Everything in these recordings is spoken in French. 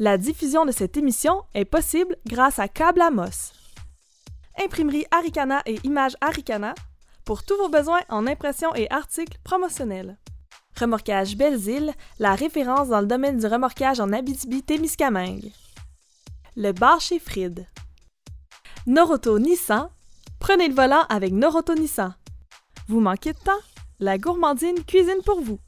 La diffusion de cette émission est possible grâce à Câble Amos. Imprimerie Aricana et Images Aricana pour tous vos besoins en impression et articles promotionnels. Remorquage Belles-Îles, la référence dans le domaine du remorquage en Abitibi-Témiscamingue. Le bar chez Fried. Noroto Nissan. Prenez le volant avec Noroto Nissan. Vous manquez de temps? La gourmandine cuisine pour vous.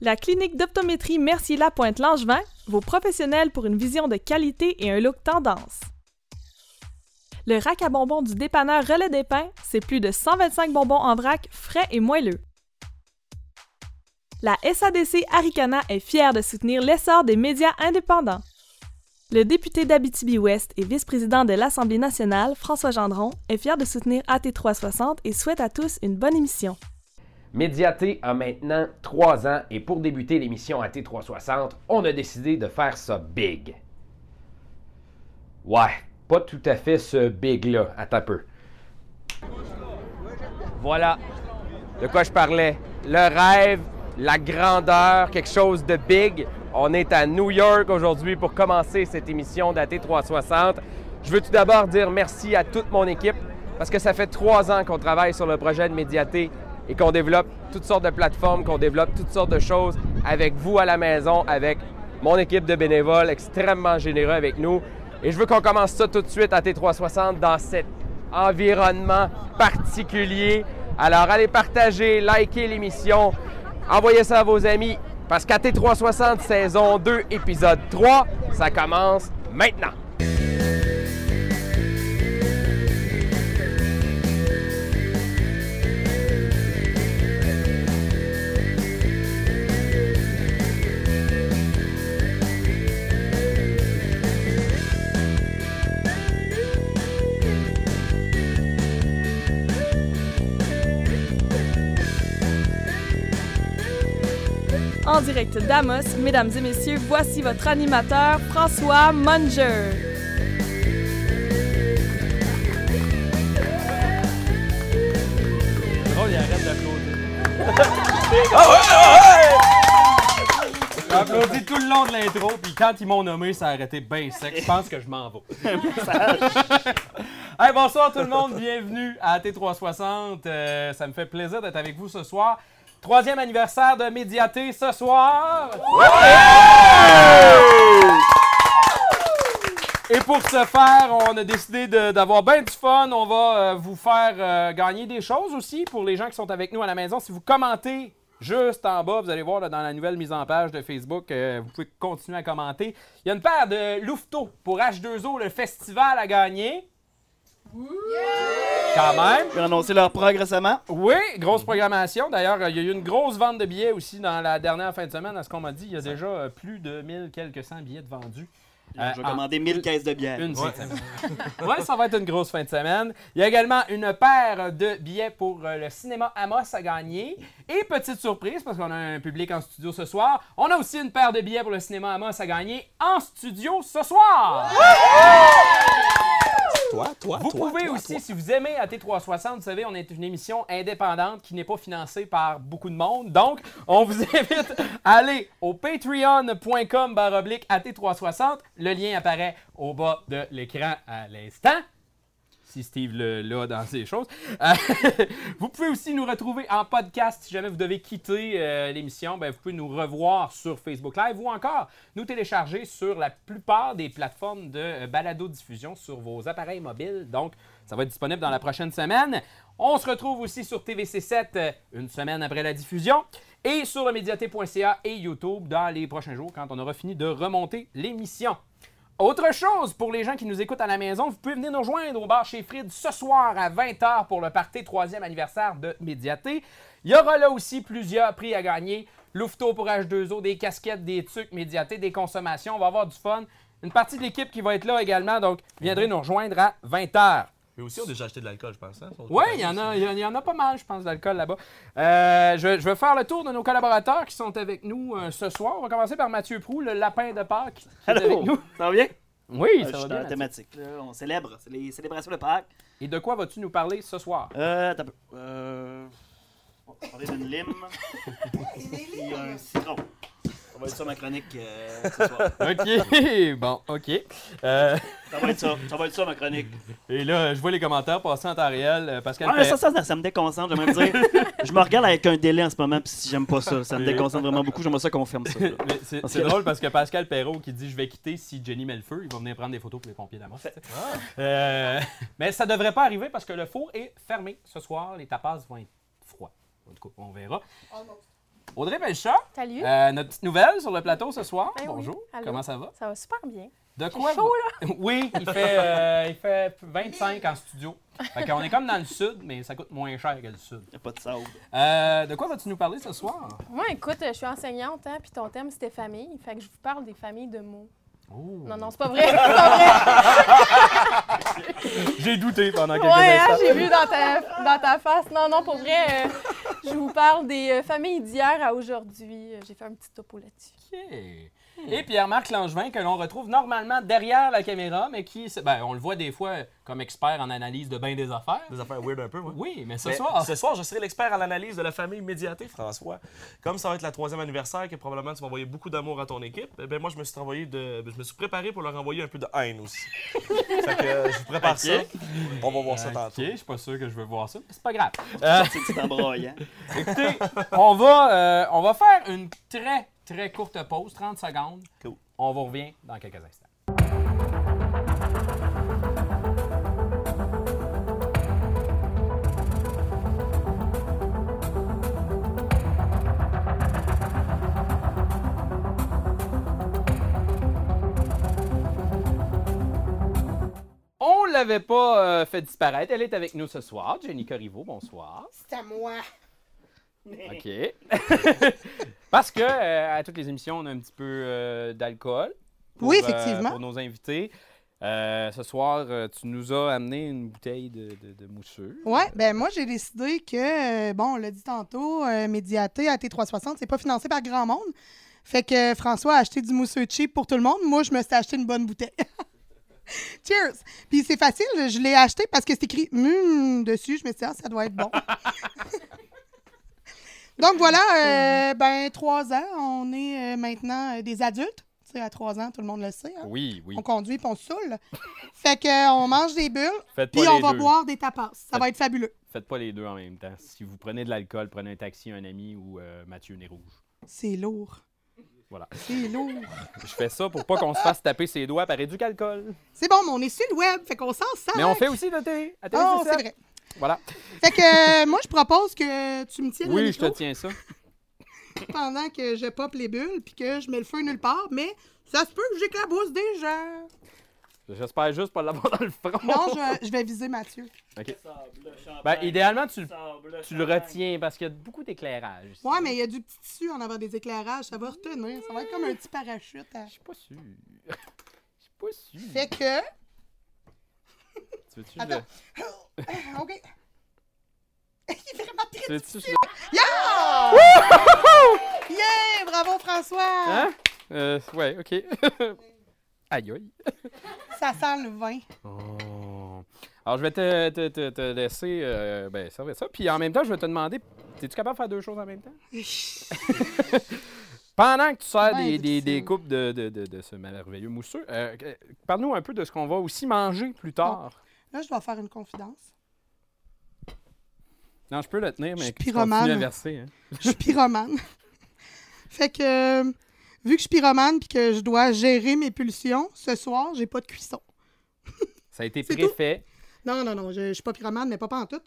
La clinique d'optométrie Mercier Lapointe Langevin, vos professionnels pour une vision de qualité et un look tendance. Le rack à bonbons du dépanneur Relais des Pins, c'est plus de 125 bonbons en vrac, frais et moelleux. La SADC Aricana est fière de soutenir l'essor des médias indépendants. Le député d'Abitibi-Ouest et vice-président de l'Assemblée nationale, François Gendron, est fier de soutenir AT360 et souhaite à tous une bonne émission. Médiaté a maintenant trois ans et pour débuter l'émission AT360, on a décidé de faire ça big. Ouais, pas tout à fait ce big-là. Attends un peu. Voilà de quoi je parlais. Le rêve, la grandeur, quelque chose de big. On est à New York aujourd'hui pour commencer cette émission d'AT360. Je veux tout d'abord dire merci à toute mon équipe parce que ça fait trois ans qu'on travaille sur le projet de Médiaté et qu'on développe toutes sortes de plateformes, qu'on développe toutes sortes de choses avec vous à la maison, avec mon équipe de bénévoles extrêmement généreux avec nous. Et je veux qu'on commence ça tout de suite à T360 dans cet environnement particulier. Alors allez partager, liker l'émission, envoyez ça à vos amis parce qu'à T360 saison 2 épisode 3, ça commence maintenant. En direct d'Amos, mesdames et messieurs, voici votre animateur, François Munger. Oh, il arrête d'applaudir. J'ai applaudi tout le long de l'intro, puis quand ils m'ont nommé, ça a arrêté bien sec. Je pense que je m'en vais. hey, bonsoir tout le monde, bienvenue à T360. Euh, ça me fait plaisir d'être avec vous ce soir. Troisième anniversaire de Médiaté ce soir. Et pour ce faire, on a décidé d'avoir bien du fun. On va euh, vous faire euh, gagner des choses aussi pour les gens qui sont avec nous à la maison. Si vous commentez juste en bas, vous allez voir dans la nouvelle mise en page de Facebook, euh, vous pouvez continuer à commenter. Il y a une paire de Louveteaux pour H2O, le festival à gagner. Quand même. Ils ont annoncé leur prog récemment. Oui, grosse programmation. D'ailleurs, il y a eu une grosse vente de billets aussi dans la dernière fin de semaine. À ce qu'on m'a dit, il y a déjà euh, plus de 1000 quelques cents billets de vendus. Je vais en- commander 1000 caisses de bière. une fin de semaine. ouais, ça va être une grosse fin de semaine. Il y a également une paire de billets pour euh, le cinéma Amos à gagner. Et petite surprise, parce qu'on a un public en studio ce soir, on a aussi une paire de billets pour le cinéma Amos à gagner en studio ce soir. Toi, toi, Vous pouvez aussi, si vous aimez AT360, vous savez, on est une émission indépendante qui n'est pas financée par beaucoup de monde. Donc, on vous invite à aller au patreon.com baroblique AT360. Le lien apparaît au bas de l'écran à l'instant. Si Steve l'a dans ses choses. Euh, vous pouvez aussi nous retrouver en podcast si jamais vous devez quitter euh, l'émission. Ben, vous pouvez nous revoir sur Facebook Live ou encore nous télécharger sur la plupart des plateformes de euh, balado-diffusion sur vos appareils mobiles. Donc, ça va être disponible dans la prochaine semaine. On se retrouve aussi sur TVC7 euh, une semaine après la diffusion et sur le médiaté.ca et YouTube dans les prochains jours quand on aura fini de remonter l'émission. Autre chose, pour les gens qui nous écoutent à la maison, vous pouvez venir nous rejoindre au bar chez Fried ce soir à 20h pour le party 3e anniversaire de Médiaté. Il y aura là aussi plusieurs prix à gagner. Louveteau pour H2O, des casquettes, des trucs Médiaté, des consommations. On va avoir du fun. Une partie de l'équipe qui va être là également, donc viendrez nous rejoindre à 20h. Mais aussi, on a déjà acheté de l'alcool, je pense. Hein? Oui, il y, en a- il y en- il y en a pas mal, je pense, d'alcool là-bas. Euh, je, je vais faire le tour de nos collaborateurs qui sont avec nous euh, ce soir. On va commencer par Mathieu Prou, le lapin de Pâques, qui est avec Allô, nous. ça va bien? Oui, Euh, ça je va dans bien. la thématique. là. On célèbre, c'est les célébrations de Pâques. Et de quoi vas-tu nous parler ce soir? Euh, un peu. Euh, on va parler d'une lime. et un citron. Ça va être ça ma chronique euh, ce soir. OK, bon, OK. Euh, Ça va être ça. Ça va être ça ma chronique. et là, je vois les commentaires passer en temps réel. Euh, Pascal Ah, ça, ça, ça, ça me déconcentre. J'aimerais me dire. Je me regarde avec un délai en ce moment, puis si j'aime pas ça. Ça me déconcentre vraiment beaucoup. J'aimerais ça qu'on ferme ça. C'est que- drôle parce que Pascal Perrault qui dit je vais quitter si Jenny met le feu, il va venir prendre des photos pour les pompiers d'Amos. Euh, mais ça devrait pas arriver parce que le four est fermé ce soir. Les tapas vont être froids. En tout cas, on verra. Audrey Belchat, Salut. euh, notre petite nouvelle sur le plateau ce soir. Ben Bonjour. Comment ça va? Ça va super bien. De quoi? chaud, vous- Oui, il fait, euh, il fait 25 en studio. Fait qu'on est comme dans le sud, mais ça coûte moins cher que le sud. Y a pas de sable. Euh, de quoi vas-tu nous parler ce soir? Moi, écoute, je suis enseignante, hein, puis ton thème, c'était famille. Fait que je vous parle des familles de mots. Oh. Non, non, c'est pas vrai. C'est pas vrai. J'ai douté pendant quelques Ouais, hein, instants. j'ai vu dans ta, dans ta face. Non, non, pour vrai, euh, je vous parle des euh, familles d'hier à aujourd'hui. Euh, J'ai fait un petit topo là-dessus. Et Pierre-Marc Langevin, que l'on retrouve normalement derrière la caméra, mais qui, ben, on le voit des fois comme expert en analyse de bien des affaires. Des affaires weird un peu, ouais. Oui, mais ce Mais soir, ce soir, je serai l'expert en analyse de la famille médiatée, François. Comme ça va être la troisième anniversaire, que probablement tu vas envoyer beaucoup d'amour à ton équipe, eh ben moi, je me suis envoyé de, je me suis préparé pour leur envoyer un peu de haine aussi. fait que euh, je vous prépare Ok. ça. On va voir ça OK, tantôt. je suis pas sûr que je veux voir ça, mais c'est pas grave. Euh, C'est petit embroillant. écoutez, on va, euh, on va faire une très, très courte pause, 30 secondes. Cool. On vous revient dans quelques instants. On l'avait pas euh, fait disparaître. Elle est avec nous ce soir. Jenny Corriveau, bonsoir. C'est à moi. OK. Parce que euh, à toutes les émissions, on a un petit peu euh, d'alcool. pour, Oui, euh, effectivement. pour nos invités. Ce soir, tu nous as amené une bouteille de, de, de mousseux. Ouais, ben moi j'ai décidé que, bon, on l'a dit tantôt, Médiaté à T360, c'est pas financé par grand monde. Fait que François a acheté du mousseux cheap pour tout le monde. Moi, je me suis acheté une bonne bouteille. Cheers! Puis c'est facile, je l'ai acheté parce que c'est écrit Mmm dessus. Je me suis dit, ah, ça doit être bon. Donc voilà, euh, ben, trois ans, on est euh, maintenant euh, des adultes. Tu sais, à trois ans, tout le monde le sait. hein. Oui, oui. On conduit puis on se saoule. fait que euh, on mange des bulles, Faites pas puis on les va deux. boire des tapas. Ça va être fabuleux. Faites pas les deux en même temps. Si vous prenez de l'alcool, prenez un taxi, un ami ou euh, Mathieu Nez Rouge. C'est lourd. Voilà. C'est lourd. Je fais ça pour pas qu'on se fasse taper ses doigts par éduc-alcool. C'est bon, mais on est sur le web, fait qu'on s'en sert. Mais on fait aussi de télé. À télé, Oh, c'est vrai. Voilà. Fait que euh, moi, je propose que tu me tiennes le Oui, je te micro tiens ça. pendant que je pop les bulles puis que je mets le feu nulle part, mais ça se peut que j'éclabousse des gens. J'espère juste pas l'avoir dans le front. Non, je, je vais viser Mathieu. OK. Ben, idéalement, tu, tu le retiens parce qu'il y a beaucoup d'éclairage. ici. Ouais, mais il y a du petit tissu en avant des éclairages, ça va retenir. Ça va être comme un petit parachute. Je suis pas sûr. Je suis pas sûr. Fait que. Tu veux-tu Attends. OK. Il est vraiment très tu le- Yeah! Yeah! Bravo, François! Hein? Euh, ouais, OK. aïe, aïe. Ça sent le vin. Oh. Alors, je vais te, te, te, te laisser euh, ben, servir ça. Puis en même temps, je vais te demander, es-tu capable de faire deux choses en même temps? Pendant que tu sers des, des, des coupes de, de, de, de ce merveilleux mousseux, euh, euh, parle-nous un peu de ce qu'on va aussi manger plus tard. Là, je dois faire une confidence. Non, je peux le tenir, Je mais continues pyromane. à verser. hein. Je suis pyromane. fait que, euh, vu que je suis pyromane puis que je dois gérer mes pulsions, ce soir, j'ai pas de cuisson. Ça a été tout. préfet. Non, non, non, je, je suis pas pyromane, mais pas en tout.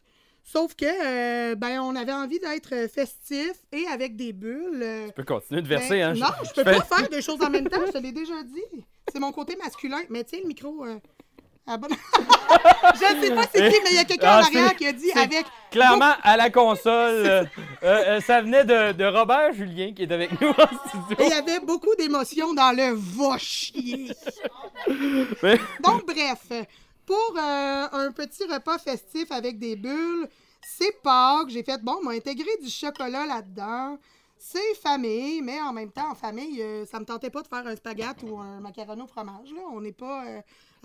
Sauf que, euh, ben, on avait envie d'être festif et avec des bulles. euh, Tu peux continuer de verser. ben, hein. Non, je peux fais- pas faire deux choses en même temps, je te l'ai déjà dit. C'est mon côté masculin. Mais tiens, le micro. euh, bonne- je sais pas c'est qui, mais il y a quelqu'un Ah, en arrière qui a dit avec. Clairement, à la console, euh, euh, ça venait de, de Robert Julien qui est avec nous en studio. Et il y avait beaucoup d'émotions dans le va chier. Mais- Donc, bref, pour euh, un petit repas festif avec des bulles, c'est Pâques. J'ai fait, bon, m'a intégré du chocolat là-dedans. C'est famille, mais en même temps, en famille, ça me tentait pas de faire un spaghette ou un macaron au fromage. Là. On n'est pas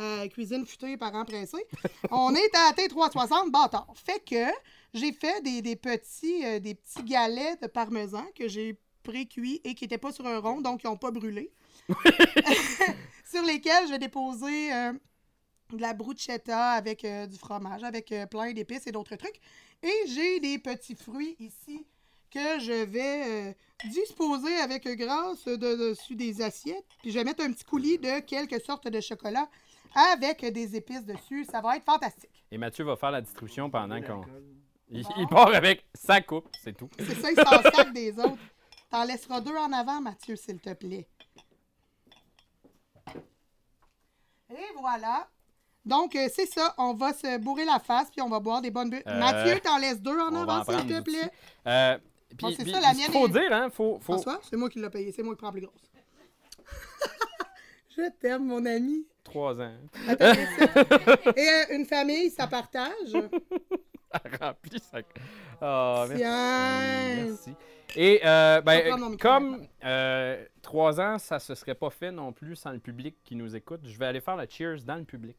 euh, cuisine futée, parents pressés. On est à T360, bâtard. Fait que j'ai fait des, des petits, euh, des petits galets de parmesan que j'ai pré-cuits et qui n'étaient pas sur un rond, donc ils n'ont pas brûlé. sur lesquels je vais déposer euh, de la bruschetta avec euh, du fromage, avec euh, plein d'épices et d'autres trucs. Et j'ai des petits fruits ici que je vais disposer avec grâce de, dessus des assiettes. Puis je vais mettre un petit coulis de quelque sorte de chocolat avec des épices dessus. Ça va être fantastique. Et Mathieu va faire la distribution pendant qu'on. Il, il part avec sa coupe, c'est tout. C'est ça, il s'en sac des autres. T'en laisseras deux en avant, Mathieu, s'il te plaît. Et voilà. Donc, euh, c'est ça. On va se bourrer la face, puis on va boire des bonnes bulles. Euh, Mathieu, t'en laisses deux en avant, s'il te plaît. Euh, puis, Bon, c'est puis, ça, la mienne faut est- dire, hein, faut, faut... François, c'est moi qui l'ai payé. C'est moi qui prends la plus grosse. Je t'aime, mon ami. Trois ans. Attends. Et euh, une famille, ça partage? Rempli ça. Ah, merci. Tiens. Merci. Et euh, ben, micro comme euh, trois ans, ça se serait pas fait non plus sans le public qui nous écoute, je vais aller faire le cheers dans le public.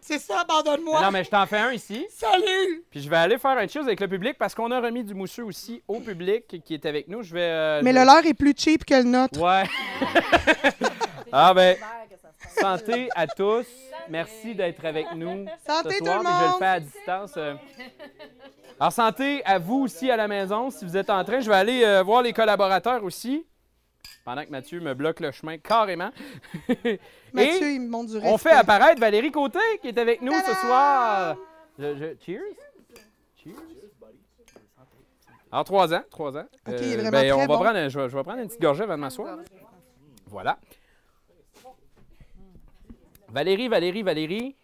C'est ça, abandonne-moi. Non, mais je t'en fais un ici. Salut! Puis je vais aller faire un cheers avec le public parce qu'on a remis du mousseux aussi au public qui est avec nous. Je vais. euh, Mais je le leur est plus cheap que le nôtre. Ouais. ah ben, santé à tous. Merci d'être avec nous Santé ce tout soir. le puis je le monde! fais à distance. euh. Alors santé à vous aussi à la maison. Si vous êtes en train, je vais aller euh, voir les collaborateurs aussi. Pendant que Mathieu me bloque le chemin carrément. Mathieu, il me du on respect. fait apparaître Valérie Côté qui est avec nous ce soir. Je- je- cheers. Cheers. Alors, trois ans. Trois ans. Ok, il est vraiment ben, on va bon. prendre, je, je vais prendre une petite gorgée avant de m'asseoir. Voilà. Valérie, Valérie, Valérie.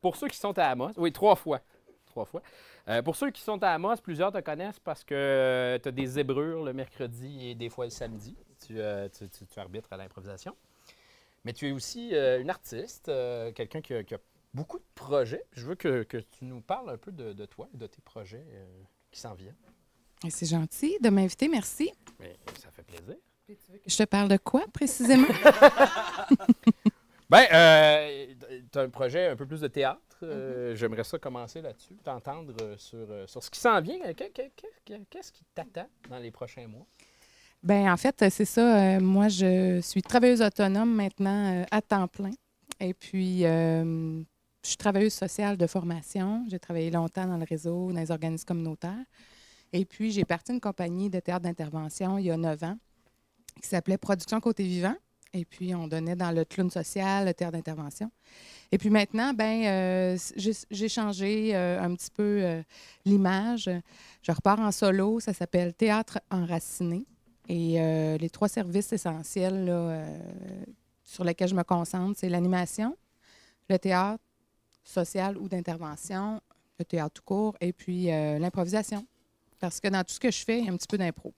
Pour ceux qui sont à Amos, oui, trois fois. Trois fois. Euh, pour ceux qui sont à Amos, plusieurs te connaissent parce que tu as des zébrures le mercredi et des fois le samedi. Tu, euh, tu- tu- tu arbitres à l'improvisation. Mais tu es aussi euh, une artiste, euh, quelqu'un qui, a- qui a beaucoup de projets. Je veux que, que tu nous parles un peu de, de toi et de tes projets euh, qui s'en viennent. Et C'est gentil de m'inviter, merci. Mais ça fait plaisir. Je te parle de quoi précisément? Ben, euh, tu as un projet un peu plus de théâtre. Euh, J'aimerais ça commencer là-dessus, t'entendre euh, sur, sur ce qui s'en vient. Que- que- que- que- Qu'est-ce qui t'attend dans les prochains mois? Ben en fait, c'est ça. moi, je suis travailleuse autonome maintenant à temps plein. Et puis, euh, je suis travailleuse sociale de formation. J'ai travaillé longtemps dans le réseau, dans les organismes communautaires. Et puis, j'ai parti une compagnie de théâtre d'intervention il y a neuf ans qui s'appelait Production Côté Vivant. Et puis, on donnait dans le clown social, le théâtre d'intervention. Et puis maintenant, ben, euh, j'ai changé euh, un petit peu euh, l'image. Je repars en solo. Ça s'appelle Théâtre enraciné. Et les trois services essentiels sur lesquels je me concentre, c'est l'animation, le théâtre social ou d'intervention, le théâtre tout court, et puis l'improvisation. Parce que dans tout ce que je fais, il y a un petit peu d'impro.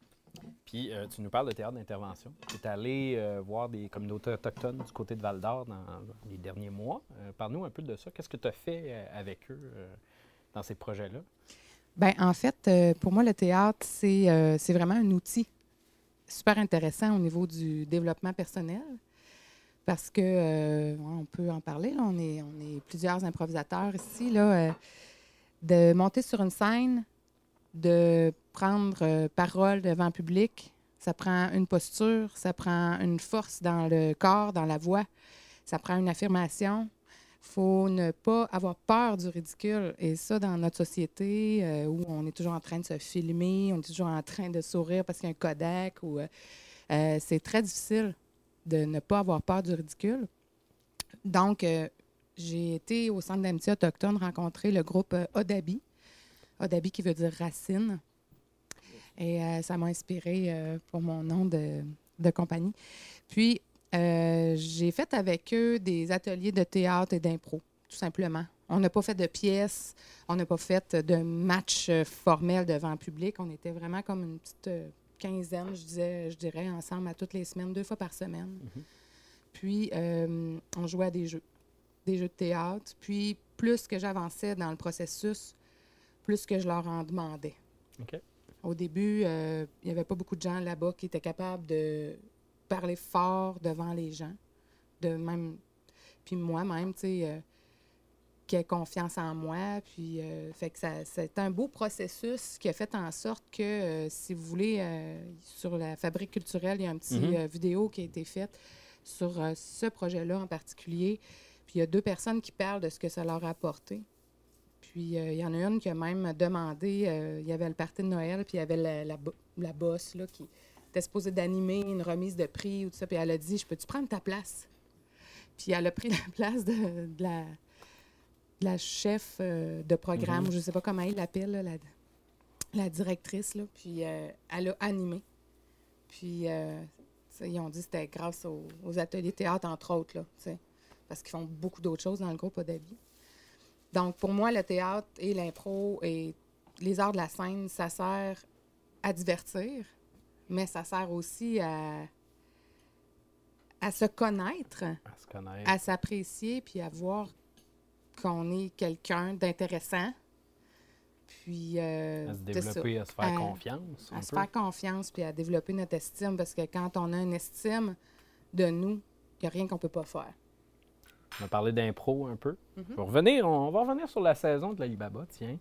Euh, tu nous parles de théâtre d'intervention. Tu es allé euh, voir des communautés autochtones du côté de Val d'Or dans les derniers mois. Euh, Parle-nous un peu de ça. Qu'est-ce que tu as fait avec eux dans ces projets-là? Ben, en fait, pour moi, le théâtre, c'est vraiment un outil super intéressant au niveau du développement personnel. Parce que, on peut en parler, on, est, on est plusieurs improvisateurs ici, là, de monter sur une scène, de prendre euh, parole devant le public, ça prend une posture, ça prend une force dans le corps, dans la voix, ça prend une affirmation, faut ne pas avoir peur du ridicule. Et ça, dans notre société, euh, où on est toujours en train de se filmer, on est toujours en train de sourire parce qu'il y a un Kodak, euh, c'est très difficile de ne pas avoir peur du ridicule. Donc, j'ai été au Centre d'amitié autochtone rencontrer le groupe Odabi. Odabi qui veut dire racine. Et euh, ça m'a inspiré euh, pour mon nom de, de compagnie. Puis, euh, j'ai fait avec eux des ateliers de théâtre et d'impro, tout simplement. On n'a pas fait de pièces, on n'a pas fait de match formel devant le public. On était vraiment comme une petite quinzaine, je, disais, je dirais, ensemble à toutes les semaines, deux fois par semaine. Puis, euh, on jouait à des jeux, des jeux de théâtre. Puis, plus que j'avançais dans le processus, plus que je leur en demandais. Au début, euh, il n'y avait pas beaucoup de gens là-bas qui étaient capables de parler fort devant les gens. De même, puis moi-même, tu sais, euh, qui ait confiance en moi. Puis, euh, fait que ça, c'est un beau processus qui a fait en sorte que, euh, si vous voulez, euh, sur la fabrique culturelle, il y a un petit Mhm. euh, vidéo qui a été faite sur euh, ce projet-là en particulier. Puis, il y a deux personnes qui parlent de ce que ça leur a apporté. Puis, euh, il y en a une qui a même demandé, euh, il y avait le party de Noël, puis il y avait la, la, bo- la boss là, qui était supposée d'animer une remise de prix ou tout ça. Puis, elle a dit, je peux-tu prendre ta place? Puis, elle a pris la place de, de la de la chef euh, de programme, Mhm. je ne sais pas comment elle l'appelle, la, la directrice, là, puis elle a animé. Puis ils ont dit que c'était grâce aux, aux ateliers théâtre, entre autres, là, parce qu'ils font beaucoup d'autres choses dans le groupe Odabi. Donc, pour moi, le théâtre et l'impro et les arts de la scène, ça sert à divertir, mais ça sert aussi à, à se connaître À se connaître. à s'apprécier puis à voir qu'on est quelqu'un d'intéressant. Puis. euh, À se développer, à se faire À- confiance. À se peu. faire confiance puis à développer notre estime parce que quand on a une estime de nous, il n'y a rien qu'on ne peut pas faire. On a parlé d'impro un peu. Mhm. on, va revenir, on va revenir sur la saison de l'Alibaba, tiens.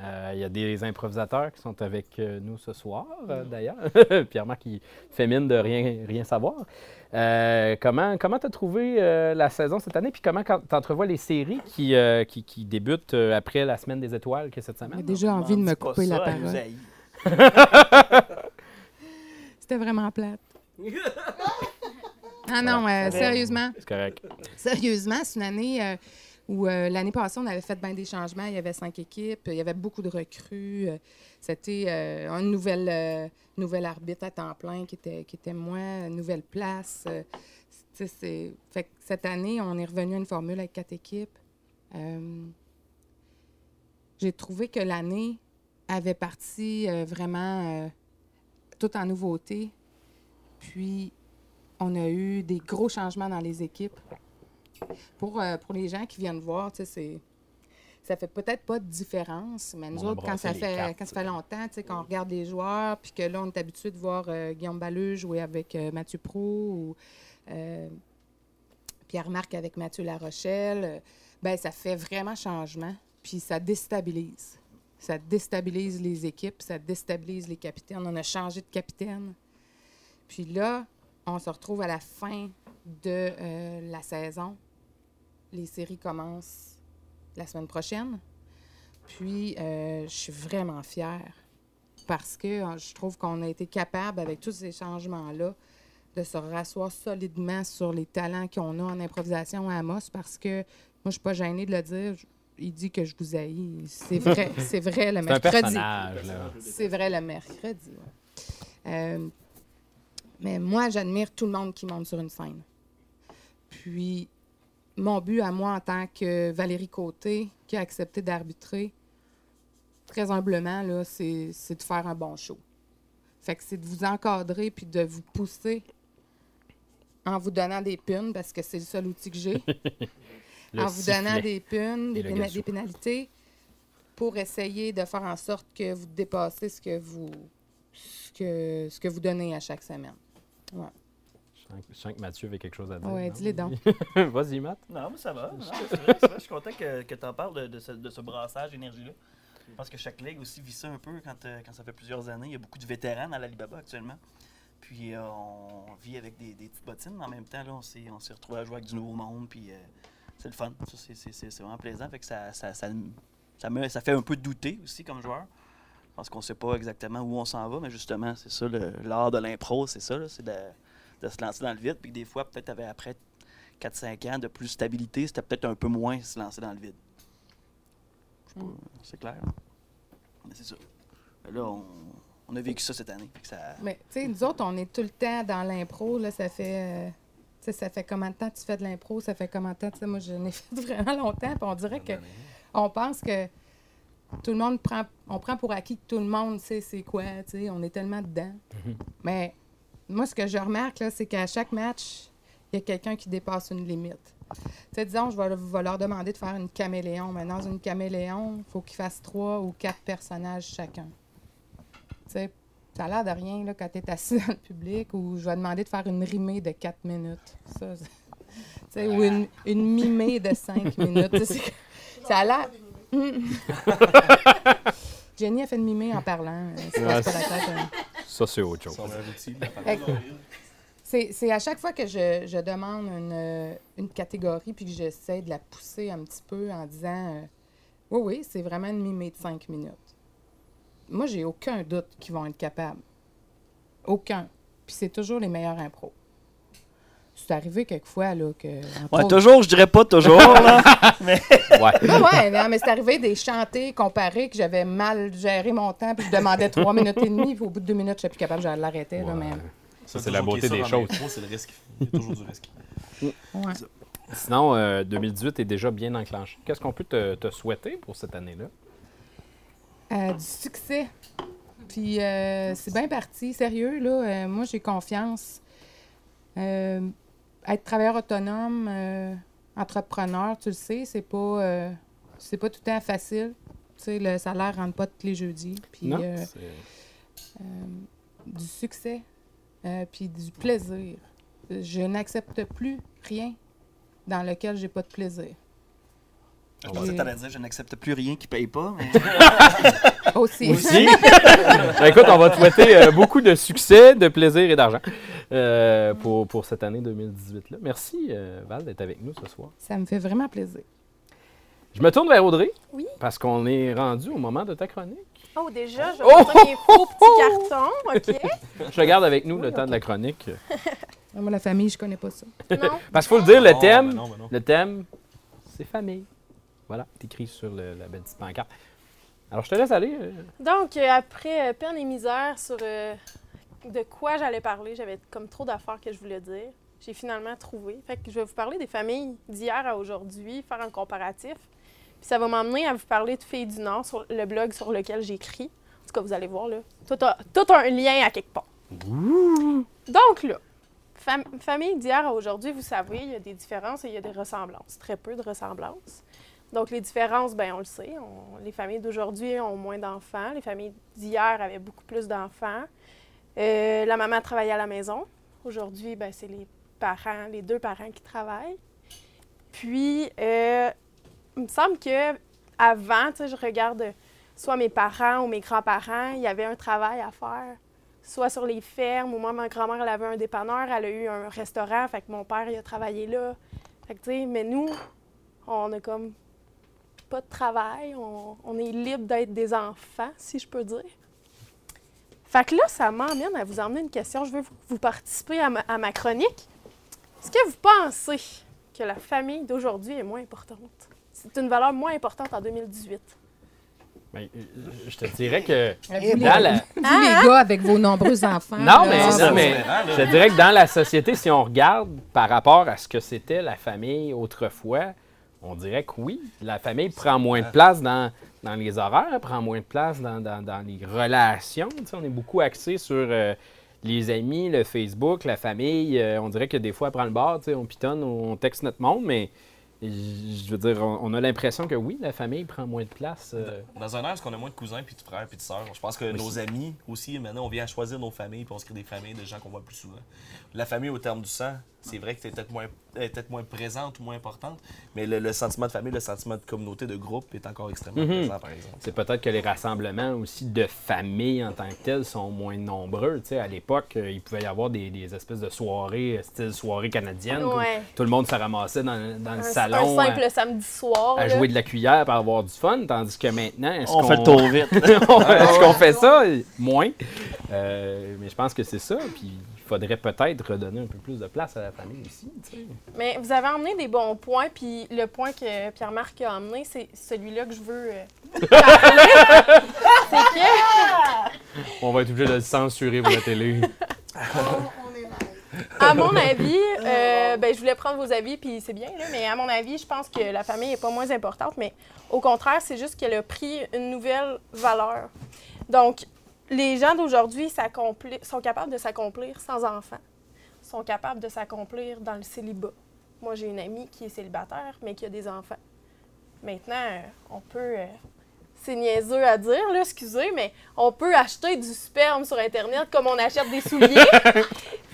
Euh, Il y a des improvisateurs qui sont avec euh, nous ce soir, euh, Mhm. d'ailleurs. Pierre-Marc qui fait mine de rien, rien savoir. Euh, comment tu as trouvé euh, la saison cette année? Puis comment tu entrevois les séries qui, euh, qui, qui débutent euh, après la Semaine des Étoiles que cette J'ai semaine? déjà envie de me couper la parole. C'était vraiment plate. Ah non, euh, sérieusement. C'est correct. Sérieusement, c'est une année euh, où euh, l'année passée, on avait fait bien des changements. Il y avait cinq équipes, il y avait beaucoup de recrues. C'était un nouvel, nouvel arbitre à temps plein qui était, qui était moi, une nouvelle place. c'est- fait que cette année, on est revenu à une formule avec quatre équipes. J'ai trouvé que l'année avait parti vraiment tout en nouveauté. Puis, on a eu des gros changements dans les équipes. Pour, euh, pour les gens qui viennent voir, tu sais, c'est. Ça fait peut-être pas de différence, mais nous On autres, quand ça, fait, cartes. quand ça fait longtemps, tu sais, qu'on regarde les joueurs, puis que là, on est habitué de voir euh, Guillaume Balleux jouer avec euh, Mathieu Pro ou Pierre-Marc avec Mathieu Larochelle, ben ça fait vraiment changement, puis ça déstabilise. Ça déstabilise les équipes, ça déstabilise les capitaines. On a changé de capitaine. Puis là, on se retrouve à la fin de euh, la saison. Les séries commencent la semaine prochaine. Puis, euh, je suis vraiment fière parce que euh, je trouve qu'on a été capable, avec tous ces changements-là, de se rasseoir solidement sur les talents qu'on a en improvisation à Amos parce que moi, je suis pas gênée de le dire. Il dit que je vous haïs. C'est vrai, c'est vrai le mercredi. C'est vrai le mercredi. Euh, mais moi, j'admire tout le monde qui monte sur une scène. Puis, mon but à moi en tant que Valérie Côté, qui a accepté d'arbitrer, très humblement, là, c'est de faire un bon show. Fait que c'est de vous encadrer puis de vous pousser en vous donnant des punes, parce que c'est le seul outil que j'ai en vous donnant des punes, péna- des pénalités, pour essayer de faire en sorte que vous dépassez ce que vous, ce que, ce que vous donnez à chaque semaine. Je sens que- je sens que Mathieu avait quelque chose à dire. Oui, dis-les donc. Vas-y, Matt. Non, mais ça va. Non, c'est vrai, c'est vrai. Je suis content que, que tu en parles de, de ce, de ce brassage d'énergie-là. Je pense que chaque ligue aussi vit ça un peu quand, euh, quand ça fait plusieurs années. Il y a beaucoup de vétérans dans l'Alibaba actuellement. Puis euh, on vit avec des, des petites bottines, mais en même temps, là, on s'est, on s'est retrouvé à jouer avec du nouveau monde. Puis euh, c'est le fun. C'est, vraiment plaisant. Fait que ça, ça, ça, ça me- ça fait un peu douter aussi comme joueur. Parce qu'on sait pas exactement où on s'en va, mais justement, c'est ça, l'art de l'impro, c'est ça, là, c'est de, de se lancer dans le vide. Puis que des fois, peut-être après 4-5 ans de plus de stabilité, c'était peut-être un peu moins se lancer dans le vide. Je sais pas, c'est clair. Mais c'est ça. Mais là, on, on a vécu ça cette année. Que ça, Mais, tu sais, nous autres, on est tout le temps dans l'impro. Là, ça fait. euh, tu sais, ça fait combien de temps tu fais de l'impro? Ça fait combien de temps? Moi, je n'ai fait vraiment longtemps. Puis on dirait que. On pense que tout le monde prend. On prend pour acquis que tout le monde sait c'est quoi. Tu sais, on est tellement dedans. Mais moi, ce que je remarque, là, c'est qu'à chaque match, il y a quelqu'un qui dépasse une limite. Tu sais, disons, je vais, leur demander de faire une caméléon. Mais dans une caméléon, il faut qu'ils fassent trois ou quatre personnages chacun. Tu sais, ça a l'air de rien là, quand tu es assis dans le public ou je vais demander de faire une rimée de quatre minutes. Ça, c'est- tu sais, ou une, une mimée de cinq minutes. Ça a l'air. Jenny a fait de mimer en parlant. Hein. Ça, c'est autre chose. C'est à chaque fois que je, je demande une, euh, une catégorie puis que j'essaie de la pousser un petit peu en disant euh, Oui, oui, c'est vraiment une mimée de cinq minutes. Moi, j'ai aucun doute qu'ils vont être capables. Aucun. Puis c'est toujours les meilleurs impros. C'est arrivé quelquefois là, que. Ouais, toujours, je dirais pas toujours, là. Ouais. Ben ouais, non, mais c'est arrivé des chantés comparés que j'avais mal géré mon temps, puis je demandais trois minutes et demie, puis au bout de deux minutes, je suis plus capable, j'allais l'arrêter. là, mais... Ça, c'est la beauté des choses. C'est le risque. Il y a toujours du risque. Ouais. Sinon, euh, 2018 est déjà bien enclenché. Qu'est-ce qu'on peut te, te souhaiter pour cette année-là? Euh, du succès. Puis euh, c'est bien parti, sérieux, là. euh, moi, j'ai confiance. Euh, être travailleur autonome, euh, entrepreneur, tu le sais, c'est pas, euh, c'est pas tout le temps facile. Tu sais, le salaire rentre pas tous les jeudis. Puis non? euh, du succès, euh, puis du plaisir. Je n'accepte plus rien dans lequel j'ai pas de plaisir. Je pensais que dire, je n'accepte plus rien qui paye pas. mais- Aussi. Aussi. Ben, écoute, on va te souhaiter euh, beaucoup de succès, de plaisir et d'argent euh, pour, pour cette année 2018-là. Merci, euh, Val, d'être avec nous ce soir. Ça me fait vraiment plaisir. Je me tourne vers Audrey. Oui. Parce qu'on est rendu au moment de ta chronique. Oh, déjà, je Oh, mes faux petits cartons, OK? Je te garde avec nous le temps de la chronique. Moi, la famille, je connais pas ça. Non? Parce qu'il faut le dire, le Non, thème, ben non, ben le thème, c'est famille. Voilà, c'est écrit sur le- la belle petite pancarte. Alors, je te laisse aller. euh, Donc, après euh, peine et misère sur euh, de quoi j'allais parler, j'avais comme trop d'affaires que je voulais dire. J'ai finalement trouvé. Fait que je vais vous parler des familles d'hier à aujourd'hui, faire un comparatif. Puis ça va m'emmener à vous parler de Filles du Nord sur le blog sur lequel j'écris. En tout cas, vous allez voir, là. Tout a, tout a un lien à quelque part. Donc, là, fam- famille d'hier à aujourd'hui, vous savez, il y a des différences et il y a des ressemblances. Très peu de ressemblances. Donc, les différences, ben on le sait. on- les familles d'aujourd'hui ont moins d'enfants. Les familles d'hier avaient beaucoup plus d'enfants. Euh, la maman travaillait à la maison. Aujourd'hui, ben, c'est les parents, les deux parents qui travaillent. Puis, euh, il me semble que avant, je regarde soit mes parents ou mes grands-parents, il y avait un travail à faire, soit sur les fermes, ou moi, ma grand-mère, elle avait un dépanneur, elle a eu un restaurant, fait que mon père, il a travaillé là. Fait que, mais nous, on a comme pas de travail, on, on est libre d'être des enfants, si je peux dire. Fait que là, ça m'emmène à vous emmener une question. Je veux vous, vous participer à ma, à ma chronique. Est-ce que vous pensez que la famille d'aujourd'hui est moins importante? C'est une valeur moins importante en 2018. ben, euh, je te dirais que Vous, les, dans la... vous, les gars, avec vos nombreux enfants. Non, là, mais, ah, non, mais je te dirais que dans la société, si on regarde par rapport à ce que c'était la famille autrefois, on dirait que oui, la famille prend moins de place dans, dans les horaires, prend moins de place dans, dans- dans les relations. On est beaucoup axé sur euh, les amis, le Facebook, la famille. Euh, on dirait que des fois, elle prend le sais, on pitonne, on texte notre monde, mais je veux dire, on, on a l'impression que oui, la famille prend moins de place. euh, Dans un air, est-ce qu'on a moins de cousins, puis de frères, puis de sœurs? Je pense que nos amis aussi, maintenant, on vient à choisir nos familles, puis on se crée des familles de gens qu'on voit plus souvent. La famille au terme du sang, c'est vrai que c'est peut-être moins, peut-être moins présente ou moins importante, mais le, le sentiment de famille, le sentiment de communauté, de groupe est encore extrêmement Mhm. présent, par exemple. C'est peut-être que les rassemblements aussi de famille en tant que tels sont moins nombreux. Tu sais, à l'époque, euh, il pouvait y avoir des, des espèces de soirées, euh, style soirée canadienne. où. Tout le monde se ramassait dans, dans le salon un simple à, samedi soir. à là. jouer de la cuillère pour avoir du fun, tandis que maintenant, est-ce On qu'on fait le tour vite. est-ce qu'on fait ça? Moins. Euh, mais je pense que c'est ça. Puis faudrait peut-être redonner un peu plus de place à la famille sais. Mais vous avez emmené des bons points, puis le point que Pierre-Marc a emmené, c'est celui-là que je veux euh, parler. c'est que, On va être obligé de le censurer pour la télé. À mon avis, euh, ben, je voulais prendre vos avis, puis c'est bien, là, mais à mon avis, je pense que la famille n'est pas moins importante, mais au contraire, c'est juste qu'elle a pris une nouvelle valeur. Donc, les gens d'aujourd'hui sont capables de s'accomplir sans enfants, sont capables de s'accomplir dans le célibat. Moi, j'ai une amie qui est célibataire, mais qui a des enfants. Maintenant, euh, on peut. euh, c'est niaiseux à dire, là, excusez, mais on peut acheter du sperme sur Internet comme on achète des souliers.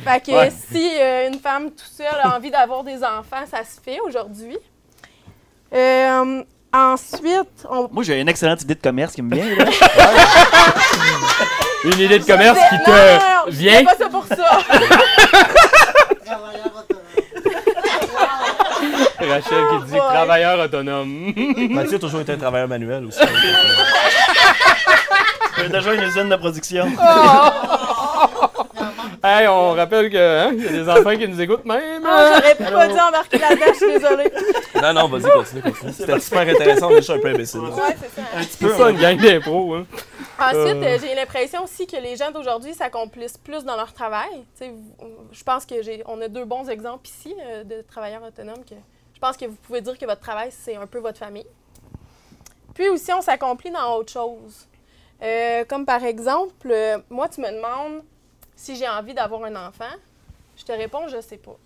fait que Ouais. si euh, une femme toute seule a envie d'avoir des enfants, ça se fait aujourd'hui. Euh, Ensuite, on... Moi, j'ai une excellente idée de commerce qui me vient. Là. Une idée de commerce qui te je vient. pas ça pour ça. Rachel qui dit Ouais. travailleur autonome. Mathieu a toujours été un travailleur manuel aussi. Déjà une usine de production. Hey, on rappelle que hein, y a des enfants qui nous écoutent même. Ah, J'aurais pas dû embarquer là-dedans, je suis désolée. non, non, vas-y, continue, continue. C'était super intéressant, mais je suis un peu imbécile. Ouais, c'est ça. C'est ça une gang d'impro. Hein. Ensuite, Euh. euh, j'ai l'impression aussi que les gens d'aujourd'hui s'accomplissent plus dans leur travail. Tu sais, vous- je pense que j'ai, on a deux bons exemples ici euh, de travailleurs autonomes que je pense que vous pouvez dire que votre travail, c'est un peu votre famille. Puis aussi, on s'accomplit dans autre chose. Euh, comme par exemple, euh, moi, tu me demandes si j'ai envie d'avoir un enfant. Je te réponds, je sais pas.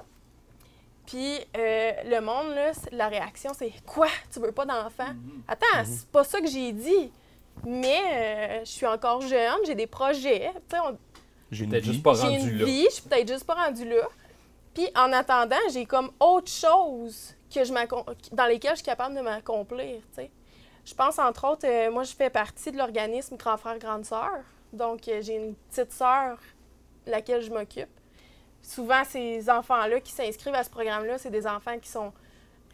Puis euh, le monde, là, la réaction, c'est Quoi? Tu veux pas d'enfant? Attends, c'est pas ça que j'ai dit. Mais euh, je suis encore jeune, j'ai des projets. tu sais, on- J'ai Peut-être juste pas j'ai rendu une là. vie, je suis peut-être juste pas rendue là. Puis en attendant, j'ai comme autre chose que je dans lesquelles je suis capable de m'accomplir. tu sais. Je pense entre autres, euh, moi je fais partie de l'organisme Grand Frère Grande Sœur. Donc euh, j'ai une petite sœur laquelle je m'occupe. Souvent ces enfants-là qui s'inscrivent à ce programme-là, c'est des enfants qui sont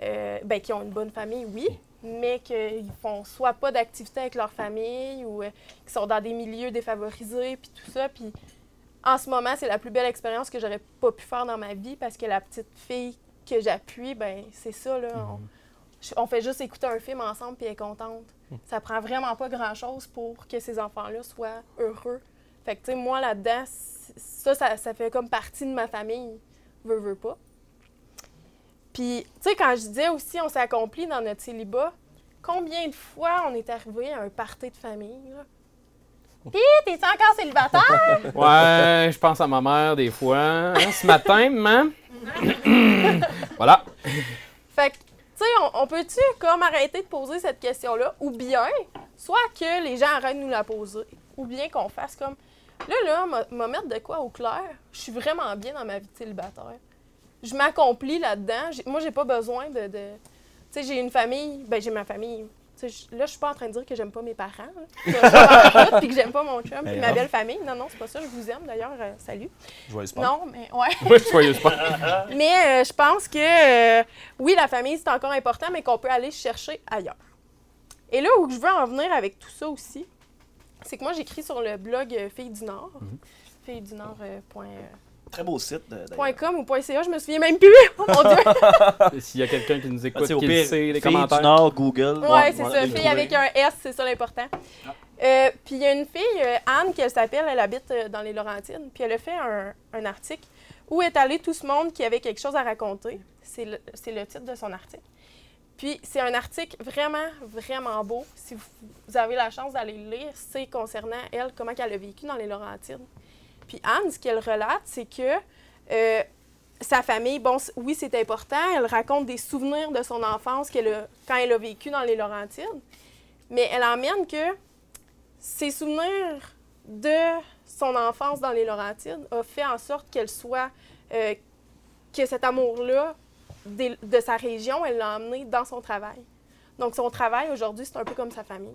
euh, ben, qui ont une bonne famille, oui, mais qu'ils font soit pas d'activité avec leur famille ou euh, qui sont dans des milieux défavorisés, puis tout ça. Puis en ce moment, c'est la plus belle expérience que j'aurais pas pu faire dans ma vie parce que la petite fille que j'appuie, ben c'est ça, là. On, on fait juste écouter un film ensemble puis elle est contente. Ça prend vraiment pas grand-chose pour que ces enfants-là soient heureux. Fait que, tu sais, moi, là-dedans, ça, ça, ça fait comme partie de ma famille, veux, veux pas. Puis, tu sais, quand je disais aussi, on s'est accompli dans notre célibat, combien de fois on est arrivé à un party de famille, là? Pis, t'es encore célibataire? Ouais, je pense à ma mère des fois. Hein, ce matin, maman. voilà. Fait que, tu sais, on, on peut-tu comme arrêter de poser cette question-là? Ou bien, soit que les gens arrêtent de nous la poser, ou bien qu'on fasse comme, là, là, m'a- m'a mettre de quoi au clair? Je suis vraiment bien dans ma vie de célibataire. Je m'accomplis là-dedans. Moi, j'ai pas besoin de... de- Tu sais, j'ai une famille, ben j'ai ma famille. Là, je suis pas en train de dire que j'aime pas mes parents, fous, puis que j'aime pas mon chum, puis Ben ma non. belle famille. Non, non, c'est pas ça, je vous aime d'ailleurs, euh, salut. Joyeux sport. Non, mais ouais. Soyeux pas. Mais euh, je pense que euh, oui, la famille, c'est encore important, mais qu'on peut aller chercher ailleurs. Et là où je veux en venir avec tout ça aussi, c'est que moi, j'écris sur le blog euh, Filles du Nord. Filles du Nord. euh, point, euh, Très beau site. .com ou point .ca, je me souviens même plus. Oh mon Dieu! S'il y a quelqu'un qui nous Ah, écoute, au qui le sait, les Filles commentaires. du Nord, Google. Ouais, c'est ça. le Fille trouver. avec un S, c'est ça l'important. Euh, puis il y a une fille, Anne, qu'elle s'appelle, elle habite dans les Laurentides, puis elle a fait un, un article où est allé tout ce monde qui avait quelque chose à raconter. C'est le, c'est le titre de son article. Puis c'est un article vraiment, vraiment beau. Si vous, avez la chance d'aller le lire, c'est concernant elle, comment elle a vécu dans les Laurentides. Puis Anne, ce qu'elle relate, c'est que euh, sa famille, bon, oui, c'est important. Elle raconte des souvenirs de son enfance a- quand elle a vécu dans les Laurentides. Mais elle emmène que ses souvenirs de son enfance dans les Laurentides a fait en sorte qu'elle soit, euh, que cet amour-là des- de sa région, elle l'a emmené dans son travail. Donc, son travail aujourd'hui, c'est un peu comme sa famille.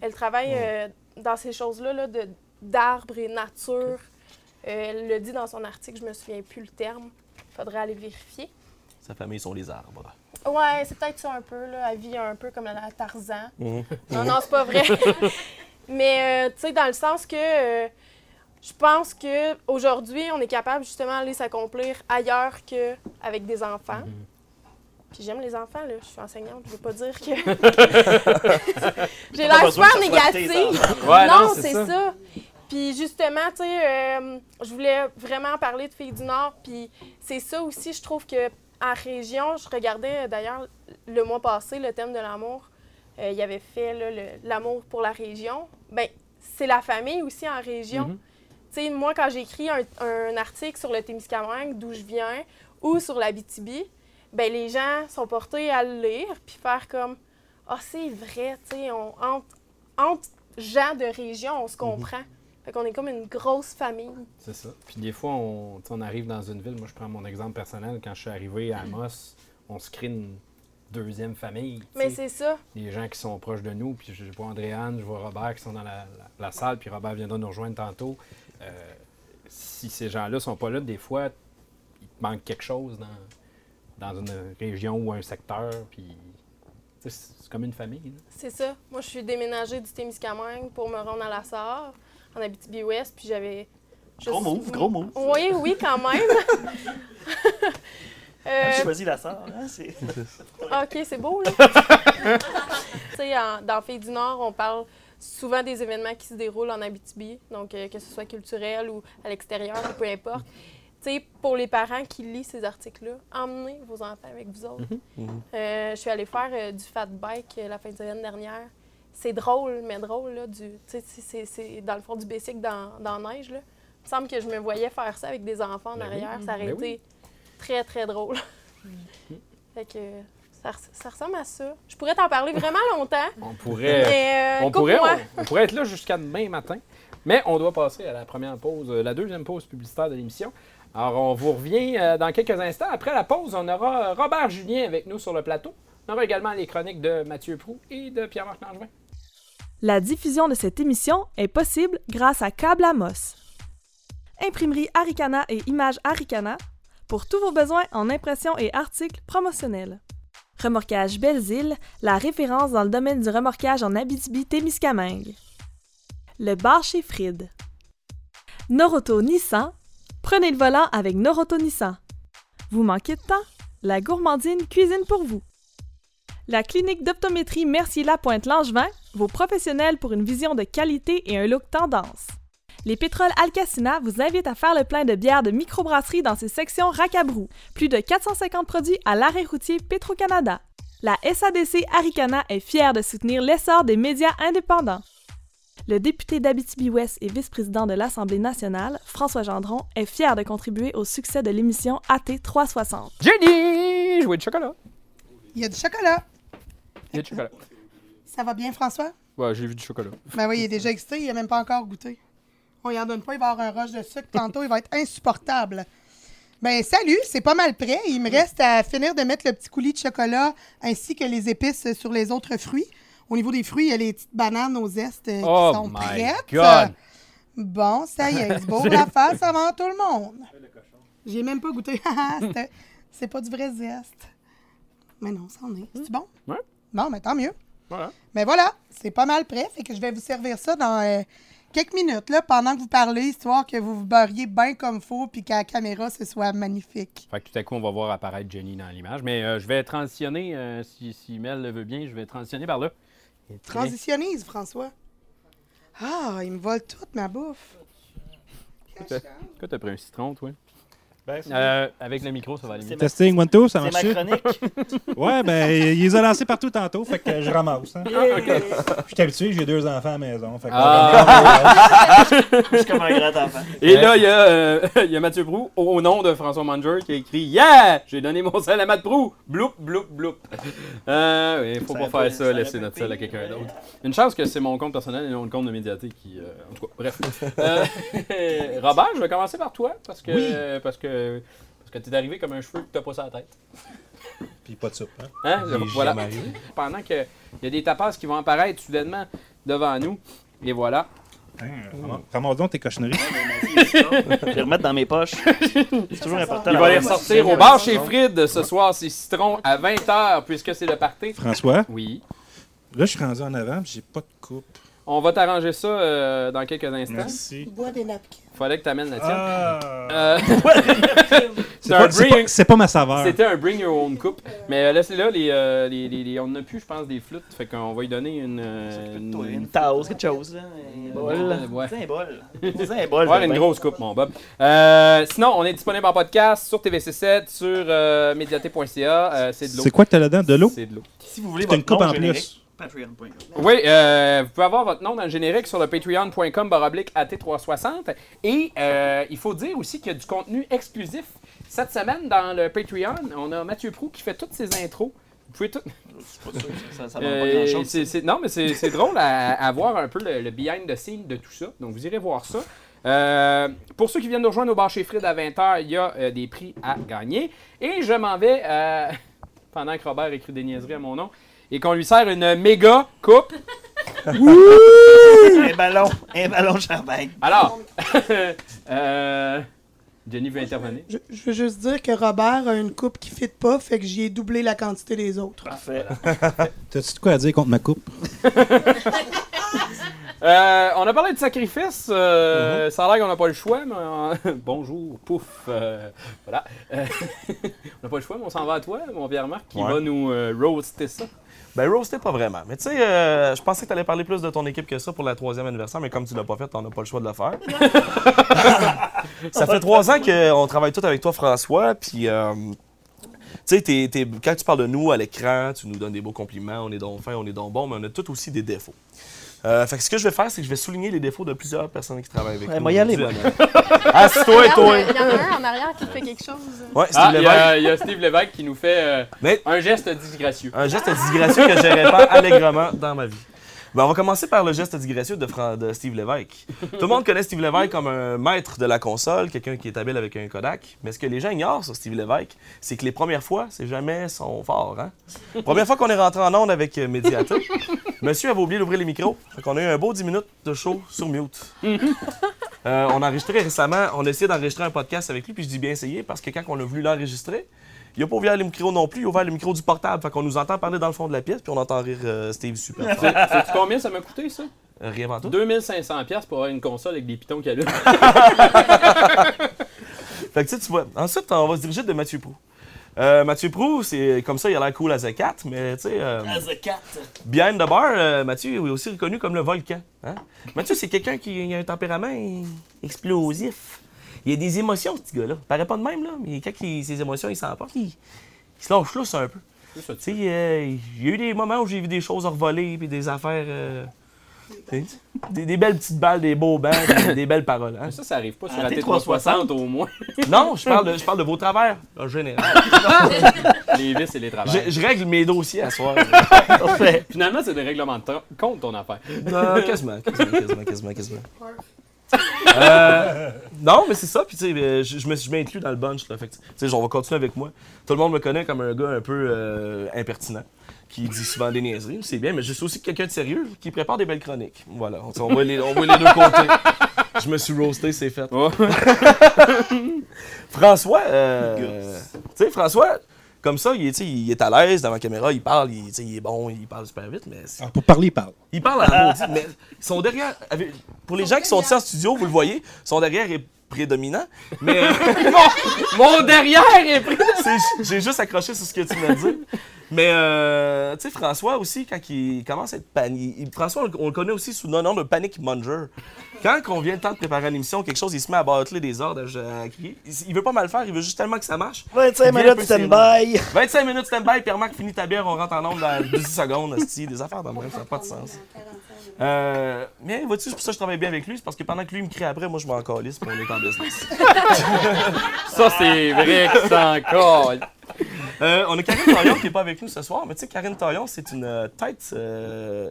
Elle travaille euh, dans ces choses-là là, de- d'arbres et nature. Euh, elle le dit dans son article, je me souviens plus le terme. Il faudrait aller vérifier. Sa famille sont les arbres. Ouais, c'est peut-être ça un peu. Là. Elle vit un peu comme la Tarzan. Mhm. Non, non, c'est pas vrai. Mais, euh, tu sais, dans le sens que je pense qu'aujourd'hui, on est capable justement d'aller s'accomplir ailleurs qu'avec des enfants. Puis j'aime les enfants, là. Je suis enseignante, je veux pas dire que. J'ai l'air que super négative. Ouais, non, non, c'est ça. ça. Puis justement, tu sais, euh, je voulais vraiment parler de Filles du Nord. Puis c'est ça aussi, je trouve que en région, je regardais d'ailleurs le mois passé le thème de l'amour. Euh, il y avait fait l'amour pour la région. Ben, c'est la famille aussi en région. Mhm. Sais, moi, quand j'écris un, un article sur le Témiscamingue, d'où je viens, ou sur la BTB, ben les gens sont portés à le lire puis faire comme ah c'est vrai, tu sais, on- entre, entre gens de région, on se comprend. Fait qu'on est comme une grosse famille. C'est ça. Puis des fois, on, on arrive dans une ville. Moi, je prends mon exemple personnel. Quand je suis arrivé à Amos, on se crée une deuxième famille. Mais c'est ça. les gens qui sont proches de nous. Puis je, je vois Andréane, je vois Robert qui sont dans la, la- la salle, puis Robert viendra nous rejoindre tantôt. Euh, si ces gens-là sont pas là, des fois, il te manque quelque chose dans, dans une région ou un secteur. Puis c'est comme une famille. là. C'est ça. Moi, je suis déménagée du Témiscamingue pour me rendre à la Sarre, en Abitibi-Ouest, puis j'avais... je Gros suis- move, gros move. Oui, oui, quand même. Euh, J'ai choisi la sœur. Hein, c'est... OK, c'est beau, là. tu sais, en- dans Filles du Nord, on parle souvent des événements qui se déroulent en Abitibi, donc euh, que ce soit culturel ou à l'extérieur, peu importe. Tu sais, pour les parents qui lisent ces articles-là, emmenez vos enfants avec vous autres. Euh, je suis allée faire euh, du fat bike euh, la fin de semaine dernière. C'est drôle, mais drôle, là. Du, tu sais, c'est- dans le fond du bicycle dans, dans la neige, là. Il me semble que je me voyais faire ça avec des enfants en Ben oui. arrière. Ça aurait Ben été oui. très, très drôle. fait que ça, res- ça ressemble à ça. Je pourrais t'en parler vraiment longtemps, On pourrait, mais euh, on, pourrait on, on pourrait être là jusqu'à demain matin. Mais on doit passer à la première pause, euh, la deuxième pause publicitaire de l'émission. Alors, on vous revient euh, dans quelques instants. Après la pause, on aura Robert Julien avec nous sur le plateau. On aura également les chroniques de Mathieu Prou et de Pierre-Marc Langevin. La diffusion de cette émission est possible grâce à Câble Amos. Imprimerie Aricana et Images Aricana pour tous vos besoins en impression et articles promotionnels. Remorquage Belles-Îles, la référence dans le domaine du remorquage en Abitibi-Témiscamingue. Le bar chez Fried. Noroto Nissan, prenez le volant avec Noroto Nissan. Vous manquez de temps? La gourmandine cuisine pour vous. La clinique d'optométrie Mercier-Lapointe-Langevin, vos professionnels pour une vision de qualité et un look tendance. Les pétroles Alcacina vous invitent à faire le plein de bières de microbrasserie dans ses sections Racabrou. Plus de 450 produits à l'arrêt routier Petro-Canada. La SADC Aricana est fière de soutenir l'essor des médias indépendants. Le député d'Abitibi-Ouest et vice-président de l'Assemblée nationale, François Gendron, est fier de contribuer au succès de l'émission AT 360. Jenny! Jouer de chocolat. Il y a du chocolat. Il y a du chocolat. Ça va bien, François? Ouais, j'ai vu du chocolat. Ben oui, il est déjà excité, il n'a même pas encore goûté. On y en donne pas, il va avoir un rush de sucre tantôt, il va être insupportable. Ben salut, c'est pas mal prêt. Il me reste à finir de mettre le petit coulis de chocolat ainsi que les épices sur les autres fruits. Au niveau des fruits, il y a les petites bananes aux zestes euh, qui Oh sont my prêtes. God! Bon, ça y est, c'est beau la face avant tout le monde. J'ai même pas goûté. C'était- c'est pas du vrai zeste. Mais non, ça en est. C'est bon? Ouais. Bon, mais tant mieux. Voilà. Mais voilà, c'est pas mal prêt. Fait que je vais vous servir ça dans euh, quelques minutes, là, pendant que vous parlez, histoire que vous vous beurriez bien comme faut puis qu'à la caméra, ce soit magnifique. Fait que tout à coup, on va voir apparaître Jenny dans l'image. Mais euh, je vais transitionner, euh, si, si Mel le veut bien, je vais transitionner par là. Transitionnise, François. Ah, il me vole toute ma bouffe. Que t'as pris un citron, toi? Ben, c'est- Euh, avec le micro, ça va aller mieux. C'est ma, Testing, one, two, ça c'est marche ma chronique. Ouais, ben, il les a lancés partout tantôt, fait que je ramasse. hein. Je suis habitué, j'ai deux enfants à la maison. Fait que Ah. Je suis comme un grand enfant. Et là, il y, a, euh, il y a Mathieu Brou, au, nom de François Manger, qui a écrit Yeah! J'ai donné mon sel à Matt Brou! Bloup, bloup, bloup. Euh, oui, faut Ça pas faire ça, laisser notre sel à quelqu'un d'autre. Une chance que c'est mon compte personnel et non le compte de médiaté qui. euh, en tout cas, bref. Euh, Robert, je vais commencer par toi, parce que. Oui. Parce que. Parce que t'es arrivé comme un cheveu que t'as pas sur la tête. Puis pas de soupe. Hein? Hein? Voilà. Pendant qu'il y a des tapas qui vont apparaître soudainement devant nous. Et voilà. Hein, ramasse- donc tes cochonneries. Je vais les remettre dans mes poches. C'est toujours important. Il va les ressortir au bar chez Fried ce soir, ces citrons, à 20h, puisque c'est le party. François, Oui. là, je suis rendu en avant, puis j'ai pas de coupe. On va t'arranger ça euh, dans quelques instants. Merci. Bois des napkins. Fallait que tu amènes la tienne. Ah. Euh, C'est pas, c'est bring- pas- c'est pas ma saveur. C'était un bring your own coupe. Mais euh, les, euh, les, les- les- on n'a plus, je pense, des flûtes. Fait qu'on va lui donner une. euh, une, tasse, quelque chose. Là. Un bol. Ouais. C'est un bol. C'est un bol. Ouais, une grosse coupe, mon Bob. Euh, sinon, on est disponible en podcast sur TVC7, sur euh, mediaté.ca. Euh, c'est de l'eau. C'est quoi que t'as là-dedans? De l'eau? C'est de l'eau. Si vous voulez T'as une votre coupe nom en générique, plus. Patreon.com. Oui, euh, vous pouvez avoir votre nom dans le générique sur le patreon.com baroblique AT360. Et euh, il faut dire aussi qu'il y a du contenu exclusif. Cette semaine, dans le Patreon, on a Mathieu Prou qui fait toutes ses intros. Vous pouvez tout... C'est pas sûr, ça, ça Euh, pas grand-chose. c'est- c'est- non, mais c'est drôle à, à voir un peu le, le behind the scene de tout ça. Donc, vous irez voir ça. Euh, pour ceux qui viennent nous rejoindre au bar chez Fred à 20h, il y a euh, des prix à gagner. Et je m'en vais pendant que Robert écrit des niaiseries à mon nom, et qu'on lui sert une méga coupe. Un ballon, un ballon champagne. Alors, euh, Jenny veut intervenir. Je, je veux juste dire que Robert a une coupe qui ne fit pas, fait que j'y ai doublé la quantité des autres. Parfait. T'as-tu de quoi à dire contre ma coupe? Euh, on a parlé de sacrifice. euh, Ça a l'air qu'on n'a pas le choix, mais euh, bonjour, pouf. euh, voilà. Euh, on n'a pas le choix, mais on s'en va à toi, mon Pierre-Marc, qui Ouais. va nous euh, roaster ça. Ben, roasté pas vraiment. Mais tu sais, euh, je pensais que tu allais parler plus de ton équipe que ça pour la troisième anniversaire, mais comme tu l'as pas fait, t'en as pas le choix de le faire. ça fait trois ans qu'on travaille tout avec toi, François, puis. euh, tu sais, quand tu parles de nous à l'écran, tu nous donnes des beaux compliments, on est donc fin, on est donc bon, mais on a tous aussi des défauts. Euh, fait que ce que je vais faire, c'est que je vais souligner les défauts de plusieurs personnes qui travaillent avec Ouais, nous. moi, y aller, aujourd'hui, moi. Anna. Assis-toi et toi! Il y en a un en arrière qui fait quelque chose. Ouais, Steve Ah, il y, Lévesque. a- il y a Steve Lévesque qui nous fait euh, Mais- un geste disgracieux. Un geste disgracieux que je répands allègrement dans ma vie. Ben, on va commencer par le geste disgracieux de, Steve Lévesque. Tout le monde connaît Steve Lévesque comme un maître de la console, quelqu'un qui est habile avec un Kodak. Mais ce que les gens ignorent sur Steve Lévesque, c'est que les premières fois, c'est jamais son fort. Hein? Première fois qu'on est rentré en onde avec euh, Mediator, monsieur avait oublié d'ouvrir les micros. Fait qu'on a eu un beau 10 minutes de show sur mute. Euh, on a enregistré récemment, on a essayé d'enregistrer un podcast avec lui, puis je dis bien essayé parce que quand on a voulu l'enregistrer, il n'a pas ouvert le micro non plus, il a ouvert le micro du portable. Fait qu'on nous entend parler dans le fond de la pièce, puis on entend rire euh, Steve super fort. C'est- Sais-tu combien ça m'a coûté, ça? Euh, Rien avant tout. 2500$ piastres pour avoir une console avec des pitons qui allument. Fait que tu sais, tu vois. Ensuite, on va se diriger de Mathieu Prou. Euh, Mathieu Prou, c'est comme ça, il a l'air cool à The Cat, mais tu sais, euh, As a cat. behind the bar, euh, Mathieu est aussi reconnu comme le volcan. hein? Mathieu, c'est quelqu'un qui a un tempérament explosif. Il a des émotions, ce petit gars-là. Il paraît pas de même, là, mais quand il- ses émotions, il s'emporte, il, il se lâche lousse un peu. Tu sais, euh, il y a eu des moments où j'ai vu des choses revoler, puis des affaires. Des, des belles petites balles, des beaux bancs, des, des belles paroles. hein. Ça, ça arrive pas sur la T360 T360 au moins. Non, je parle, de, je parle de vos travers, en général. les vis et les travaux. Je, je règle mes dossiers à soir. Parfait. Finalement, c'est des règlements de compte, ton affaire. Non, quasiment, quasiment, quasiment, quasiment, quasiment. Euh, non, mais c'est ça. Puis, tu sais, euh, je, je me suis je m'inclus dans le bunch. Là, fait que, tu sais, on va continuer avec moi. Tout le monde me connaît comme un gars un peu euh, impertinent, qui dit souvent des niaiseries. C'est bien, mais je suis aussi quelqu'un de sérieux qui prépare des belles chroniques. Voilà, on, voit, les, on voit les deux côtés. Je me suis roasté, c'est fait. Oh. François, euh, tu sais, François, comme ça, il est, il est à l'aise devant la caméra, il parle, il, est bon, il parle super vite, mais c'est- Ah, pour parler, il parle. il parle à la maudite, mais ils sont derrière. avec- pour les gens qui sont ici en studio, vous le voyez, son derrière est prédominant. Mais euh, Mon derrière est c'est- j'ai juste accroché sur ce que tu m'as dit. Mais euh, tu sais, François aussi, quand il commence à être panique. François, on, le- on le connaît aussi sous le nom de Panic Munger. Quand on vient le temps de préparer l'émission, quelque chose, il se met à bâtler des ordres, à, à crier. Il, il veut pas mal faire, il veut juste tellement que ça marche. 25 Il vient un minutes stand-by. 25 minutes stand-by, Pierre-Marc finit ta bière, on rentre en nombre dans 10 secondes, des affaires même, ça n'a pas de sens. Euh, mais vois-tu, c'est pour ça que je travaille bien avec lui, c'est parce que pendant que lui me crie après, moi je m'en calisse, puis on est en business. Ça, c'est vrai que c'est encore. Euh, on a Karine Taillon qui n'est pas avec nous ce soir, mais tu sais, Karine Taillon, c'est une euh, tête, euh,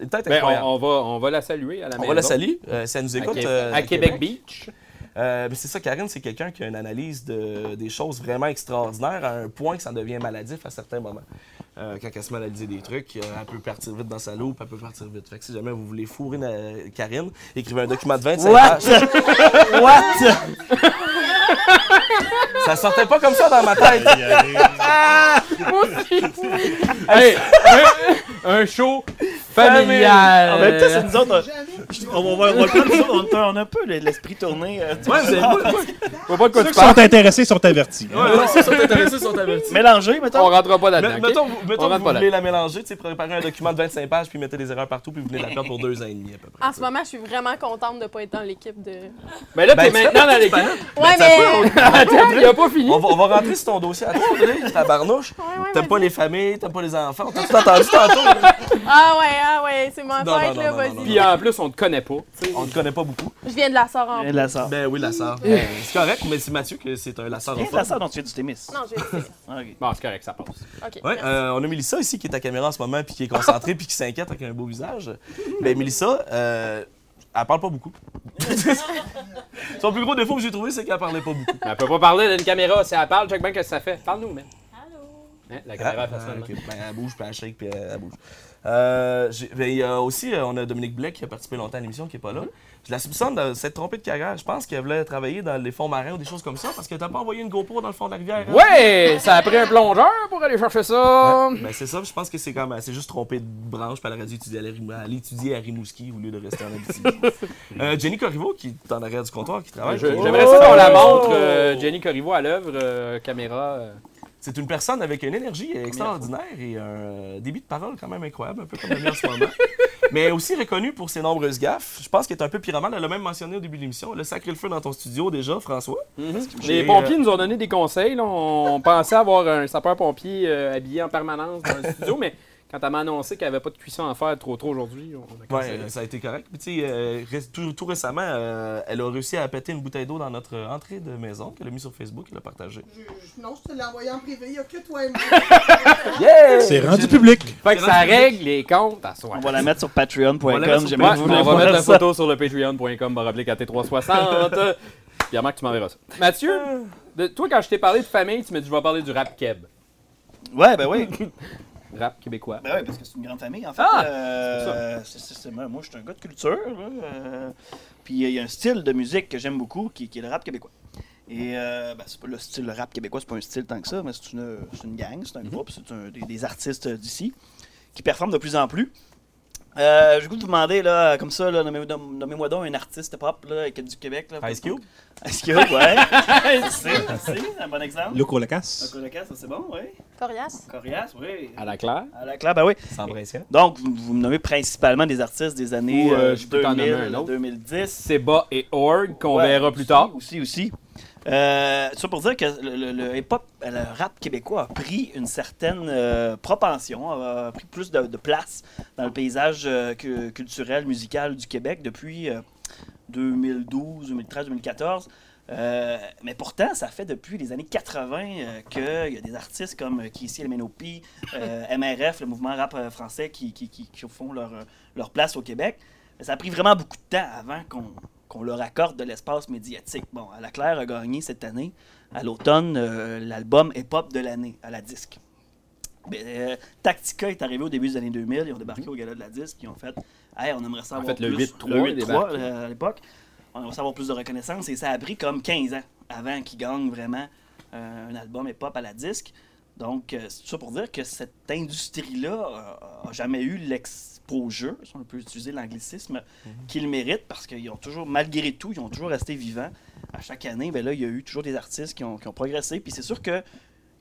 une tête Ben, incroyable. on, on va, on va la saluer à la on, maison. va la saluer, si elle nous écoute. À Québec Beach. Euh, c'est ça, Karine, c'est quelqu'un qui a une analyse de, des choses vraiment extraordinaires à un point que ça devient maladif à certains moments. Euh, quand elle se met à des trucs, euh, elle peut partir vite dans sa loupe, elle peut partir vite. Fait que si jamais vous voulez fourrer na- Karine, écrivez un document de 25 What? pages. What? Ça sortait pas comme ça dans ma tête. Hey, un, un show familial. En même temps, c'est nous autres. On, on va, on va prendre, on, a- on a un peu l'esprit tourné. euh, tu Ouais, sais, pas de quoi Ceux tu qui sont intéressés sont avertis. Ouais, ouais, ceux qui sont intéressés sont avertis. Mélangé, On mettons. rentrera pas Mais- là-dedans. ok? mettons, vous- mettons On que rentre vous pas là. voulez la mélanger, tu sais, préparer un document de 25 pages, puis mettez des erreurs partout, puis vous venez de la perdre pour deux ans et demi à peu près. En ce moment, je suis vraiment contente de ne pas être dans l'équipe de. Mais là, Ben, t'es fais maintenant dans l'équipe. Ouais, ça mais. Attends, il a pas fini. On va, on va rentrer sur ton dossier à toi, André, tabarnouche. Ouais, ouais, T'aimes pas les familles, t'aimes pas les enfants. T'as tout entendu tantôt? là? Ah ouais, ah ouais, c'est ma Non, fête, non, là, vas-y. Puis en plus, on te connaît pas. tu sais. On te connaît pas beaucoup. Je viens de la sort en Et la sœur. Ben oui, la sœur. Ben, c'est correct, mais c'est Mathieu que c'est un lasseur Et la sœur dont tu viens du Témis. Non, je sais. Ah, ok. Bon, c'est correct, ça passe. OK. Ouais, merci. euh, on a Mélissa ici qui est à caméra en ce moment puis qui est concentrée puis qui s'inquiète avec un beau visage. Ben Mélissa, euh, elle parle pas beaucoup. Son plus gros défaut que j'ai trouvé, c'est qu'elle parlait pas beaucoup. Mais elle peut pas parler d'une caméra. Si elle parle, check bien que ça fait. Parle-nous, man. Hein, la caméra Ah, ok. Ben, elle bouge, puis elle shake, puis elle, elle bouge. Euh, ben, il y a aussi, euh, on a Dominique Blais qui a participé longtemps à l'émission, qui n'est pas là. Je la soupçonne de s'être trompée de carrière. Je pense qu'elle voulait travailler dans les fonds marins ou des choses comme ça, parce que t'as pas envoyé une GoPro dans le fond de la rivière. hein? Ouais, ça a pris un plongeur pour aller chercher ça. Ouais, ben c'est ça, je pense que c'est comme, elle s'est juste trompée de branche, puis elle aurait dû étudier à, la aller étudier à Rimouski au lieu de rester en Abitibi. euh, Jenny Corriveau, qui est en arrière du comptoir, qui travaille. J'aimerais ça qu'on la montre, euh, Jenny Corriveau à l'œuvre, euh, caméra. Euh. C'est une personne avec une énergie extraordinaire et un débit de parole quand même incroyable, un peu comme la mienne en ce moment. Mais aussi reconnue pour ses nombreuses gaffes. Je pense qu'elle est un peu pyromane. Elle l'a même mentionné au début de l'émission. Le sacré le feu dans ton studio déjà, François. Les J'ai, pompiers euh, nous ont donné des conseils. là. On pensait avoir un sapeur-pompier euh, habillé en permanence dans le studio, mais quand elle m'a annoncé qu'elle avait pas de cuisson à faire trop trop aujourd'hui, on a Ouais, ça a été correct. Puis, tu sais, euh, ré- tout, tout récemment, euh, elle a réussi à péter une bouteille d'eau dans notre entrée de maison qu'elle a mis sur Facebook et l'a partagée. Je- je- non, je te l'ai envoyé en privé. Il n'y a que toi et moi. C'est rendu public. Fait que ça règle les comptes à soi. On va la mettre sur patreon.com. Ouais, que vous on va mettre la photo sur le patreon.com baroblique AT360. Pierre-Marc, tu m'enverras ça. Mathieu, de- toi, quand je t'ai parlé de famille, tu m'as dit je vais parler du rap keb. Ouais, ben oui. Rap québécois. Ben oui, parce que c'est une grande famille. En fait, Ah, euh, c'est- moi, moi, je suis un gars de culture. euh, puis il y a un style de musique que j'aime beaucoup qui, qui est le rap québécois. Et euh, ben, c'est pas le style le rap québécois, c'est pas un style tant que ça, mais c'est une, c'est une gang, c'est un groupe, c'est des artistes d'ici qui performent de plus en plus. Euh, J'ai le goût de vous demander, là, comme ça, là, nommez- nommez- nommez-moi donc un artiste pop là, qui est du Québec. Là, Ice Cube? Ice Cube, ouais. Merci, merci, un bon exemple. Loco Lacasse. Un colocasse, ça c'est bon, oui. Coriace. Corias, oui. À la claire? À la claire, ben oui. Sans pression. Donc, vous, vous me nommez principalement des artistes des années Ou, euh, euh, je peux t'en nommer 2000, un autre. 2010. Seba et Org, qu'on Ouais, verra plus aussi, tard. Aussi, aussi. Euh, ça pour dire que le, rap québécois a pris une certaine euh, propension, a pris plus de, place dans le paysage euh, cu- culturel, musical du Québec depuis euh, 2012, 2013, 2014. Euh, mais pourtant, ça fait depuis les années 80 euh, qu'il y a des artistes comme Kissy euh, MRF, le mouvement rap français, qui, font leur, place au Québec. Ça a pris vraiment beaucoup de temps avant qu'on qu'on leur accorde de l'espace médiatique. Bon, à la Claire a gagné cette année, à l'automne, euh, l'album hip-hop de l'année, à la disque. Mais, euh, Tactica est arrivé au début des années 2000, ils ont débarqué au gala de la disque, ils ont fait Hey, on aimerait savoir fait, le plus. 8-3 le est 8-3 débarqué. euh, à l'époque. On aimerait savoir plus de reconnaissance et ça a pris comme 15 ans avant qu'ils gagnent vraiment un album hip-hop à la disque. Donc, euh, c'est tout ça pour dire que cette industrie-là euh, a jamais eu l'exposure, si on peut utiliser l'anglicisme, qu'ils méritent parce qu'ils ont toujours, malgré tout, ils ont toujours resté vivants. À chaque année, ben là, il y a eu toujours des artistes qui ont, qui ont progressé. Puis c'est sûr que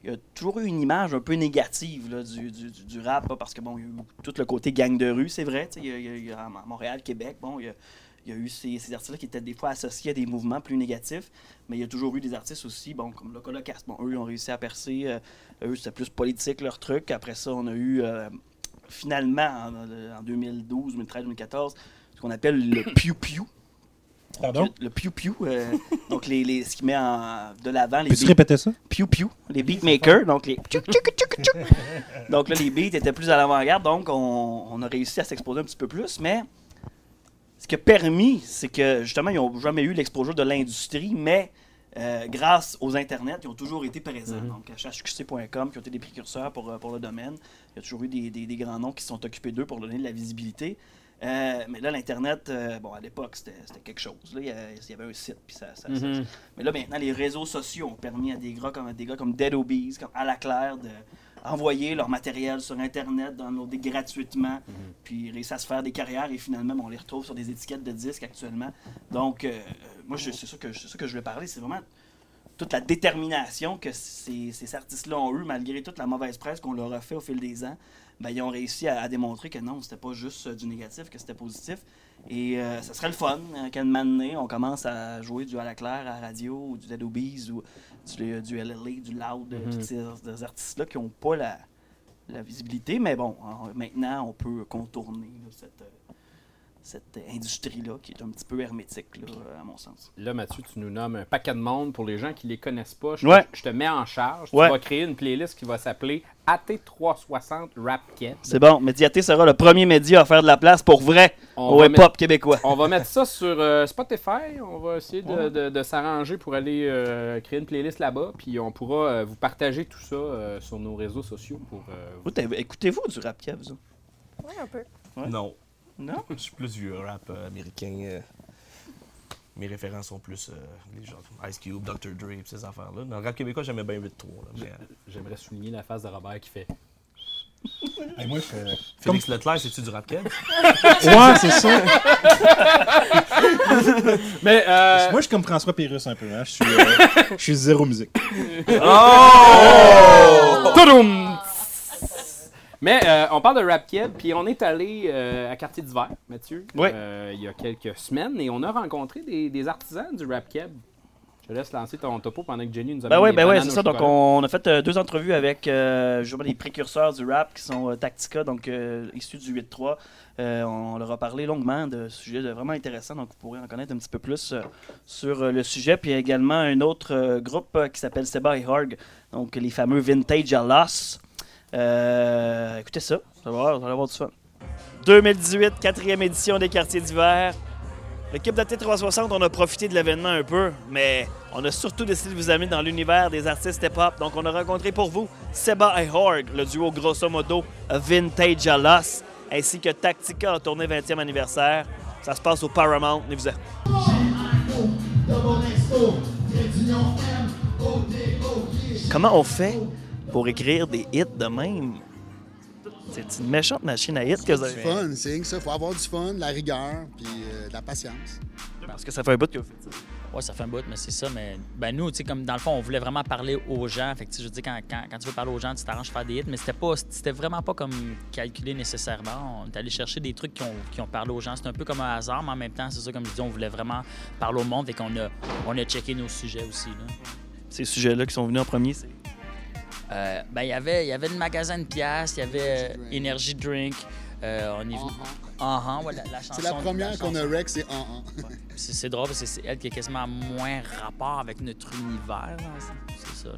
il y a toujours eu une image un peu négative là, du, du- du- du rap, parce que bon, il y a eu tout le côté gang de rue, c'est vrai. tu sais, Il y a, il y a- il y a à Montréal, Québec, bon, il y a, il y a eu ces, ces artistes-là qui étaient des fois associés à des mouvements plus négatifs, mais il y a toujours eu des artistes aussi, bon, comme le. Bon, eux, ils ont réussi à percer. euh, eux, c'était plus politique leur truc. Après ça, on a eu euh, finalement en, en 2012, 2013, 2014, ce qu'on appelle le Pew. Pardon? Le, Pew, euh, donc les, les- ce qui met en, de l'avant les Peux-tu beats- répéter ça? Pew Pew, les beatmakers, donc les. Donc là, les beats étaient plus à l'avant-garde, donc on, on a réussi à s'exposer un petit peu plus, mais qui a permis, c'est que justement, ils n'ont jamais eu l'exposure de l'industrie, mais euh, grâce aux internets, ils ont toujours été présents. Donc, hqc.com, qui ont été des précurseurs pour, euh, pour le domaine. Il y a toujours eu des, des- des grands noms qui se sont occupés d'eux pour donner de la visibilité. Euh, mais là, l'Internet, euh, bon, à l'époque, c'était quelque chose. là. Il y avait, il y avait un site, puis ça, ça- ça- Mhm. mais là, maintenant, les réseaux sociaux ont permis à des gars comme, des gars comme Dead Obies, comme À la Claire, de envoyer leur matériel sur Internet, downloader gratuitement, puis réussir à se faire des carrières. Et finalement, ben, on les retrouve sur des étiquettes de disques actuellement. Donc, euh, moi, c'est ça, que, ça que je veux parler. C'est vraiment toute la détermination que ces, ces artistes-là ont eu, malgré toute la mauvaise presse qu'on leur a fait au fil des ans. Ben, ils ont réussi à, démontrer que non, c'était pas juste euh, du négatif, que c'était positif. Et euh, ça serait le fun qu'à un moment donné, on commence à jouer du à la claire à la radio, ou du Dead ou du, du LLA, du Loud, euh, tous ces, ces artistes-là qui n'ont pas la, la visibilité. Mais bon, en- maintenant, on peut contourner là, cette, euh, cette industrie-là qui est un petit peu hermétique, là, à mon sens. Là, Mathieu, tu nous nommes un paquet de monde pour les gens qui les connaissent pas. Je, Ouais. je te mets en charge. Ouais. Tu vas créer une playlist qui va s'appeler AT360 Rap Kit. C'est bon, Médiaté sera le premier média à faire de la place pour vrai On au va hip-hop mettre- québécois. On va mettre ça sur euh, Spotify. On va essayer de, de- de s'arranger pour aller euh, créer une playlist là-bas. Puis on pourra euh, vous partager tout ça euh, sur nos réseaux sociaux pour euh, Vous, Écoutez-vous du rap Kev, vous? Oui, un peu. Ouais. Non. Non? Je suis plus vieux rap euh, américain. euh, mes références sont plus euh, les gens Ice Cube, Dr. Dre, ces affaires-là. Dans le rap québécois, j'aimais bien 8-3. là, mais, J'aimerais souligner la face de Robert qui fait. Hey, moi, je fais. Félix Leclerc, c'est-tu du rap Kev? Ouais, c'est ça. Mais euh, Moi, je suis comme François Pérus un peu. Hein. Je, suis, euh, je suis zéro musique. Toudoum! Mais euh, on parle de Rap Kid, puis on est allé euh, à Quartier d'hiver, Mathieu, Ouais. euh, il y a quelques semaines, et on a rencontré des, des artisans du Rap Kid. Je te laisse lancer ton topo pendant que Jenny nous a Ben oui, ben ouais, bananes c'est ça. Donc, on a fait deux entrevues avec justement les précurseurs du rap qui sont Tactica, donc euh, issus du 8-3. Euh, on leur a parlé longuement de sujets vraiment intéressants, donc vous pourrez en connaître un petit peu plus sur le sujet. Puis également un autre groupe qui s'appelle Seba et Harg, donc les fameux Vintage à Loss. Euh, écoutez ça, ça va, vous allez avoir du fun. 2018, quatrième édition des quartiers d'hiver. L'équipe de T360, on a profité de l'événement un peu, mais on a surtout décidé de vous amener dans l'univers des artistes hip-hop. Donc, on a rencontré pour vous Seba et Horg, le duo grosso modo Vintage à Loss, ainsi que Tactica en tournée 20e anniversaire. Ça se passe au Paramount, venez vous Comment on fait? Pour écrire des hits de même? C'est une méchante machine à hits que vous Du avez. fun, c'est que ça. faut avoir du fun, de la rigueur, puis euh, de la patience. Parce que ça fait un bout que vous faites ça. Ouais, ça fait un bout, mais c'est ça. Mais ben, nous, tu sais, comme dans le fond, on voulait vraiment parler aux gens. Fait que, tu sais, je veux dire, quand, quand, quand tu veux parler aux gens, tu t'arranges à faire des hits, mais c'était pas, c'était vraiment pas comme calculé nécessairement. On est allé chercher des trucs qui ont, qui ont parlé aux gens. C'est un peu comme un hasard, mais en même temps, c'est ça, comme je dis, on voulait vraiment parler au monde. Fait qu'on a, on a checké nos sujets aussi. Là. Ces sujets-là qui sont venus en premier, c'est. Euh, ben, il y avait, il y avait le magasin de pièces, il y avait euh, Energy Drink. Euh, on est venu. Uh-huh, ouais, la, la chanson. C'est la première qu'on a rec, c'est en en. C'est c'est drôle parce que c'est elle qui a quasiment moins rapport avec notre univers. là. C'est- ça. Là.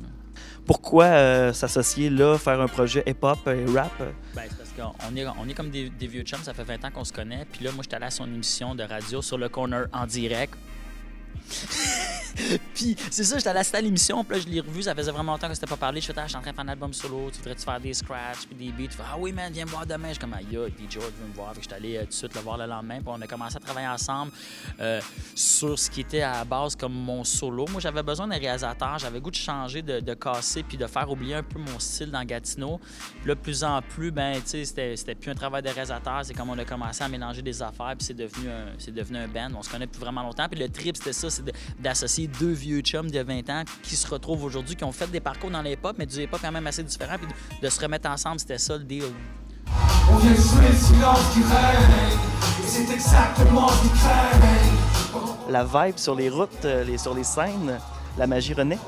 Pourquoi euh, s'associer là, faire un projet hip-hop et rap? Ben, c'est parce qu'on est, on est comme des, des vieux chums, ça fait 20 ans qu'on se connaît. Puis là, moi, j'étais allé à son émission de radio sur le corner en direct. puis c'est ça, j'étais à l'émission, puis là, je l'ai revu, ça faisait vraiment longtemps que c'était pas parlé. Je fais, ah, je suis en train de faire un album solo, tu voudrais-tu faire des scratchs, puis des beats? Tu fais, ah oui, man, viens me voir demain. Je suis comme, aïe, puis George veut me voir. Fait que j'étais allé euh, tout de suite le voir le lendemain, puis on a commencé à travailler ensemble euh, sur ce qui était à la base comme mon solo. Moi, j'avais besoin d'un réalisateur, j'avais goût de changer, de, casser, puis de faire oublier un peu mon style dans Gatineau. Puis là, de plus en plus, ben, tu sais, c'était, plus un travail de réalisateur, c'est comme on a commencé à mélanger des affaires, puis c'est devenu un, devenu un band. On se connaît depuis vraiment longtemps. Puis le trip, c'était ça, c'est deux vieux chums de 20 ans qui se retrouvent aujourd'hui, qui ont fait des parcours dans les pop, mais du hip-hop quand même assez différent, puis de, de se remettre ensemble, c'était ça le deal. On vient de jouer le silence qui règne Et c'est exactement ce La vibe sur les routes, euh, les, sur les scènes, la magie renaît.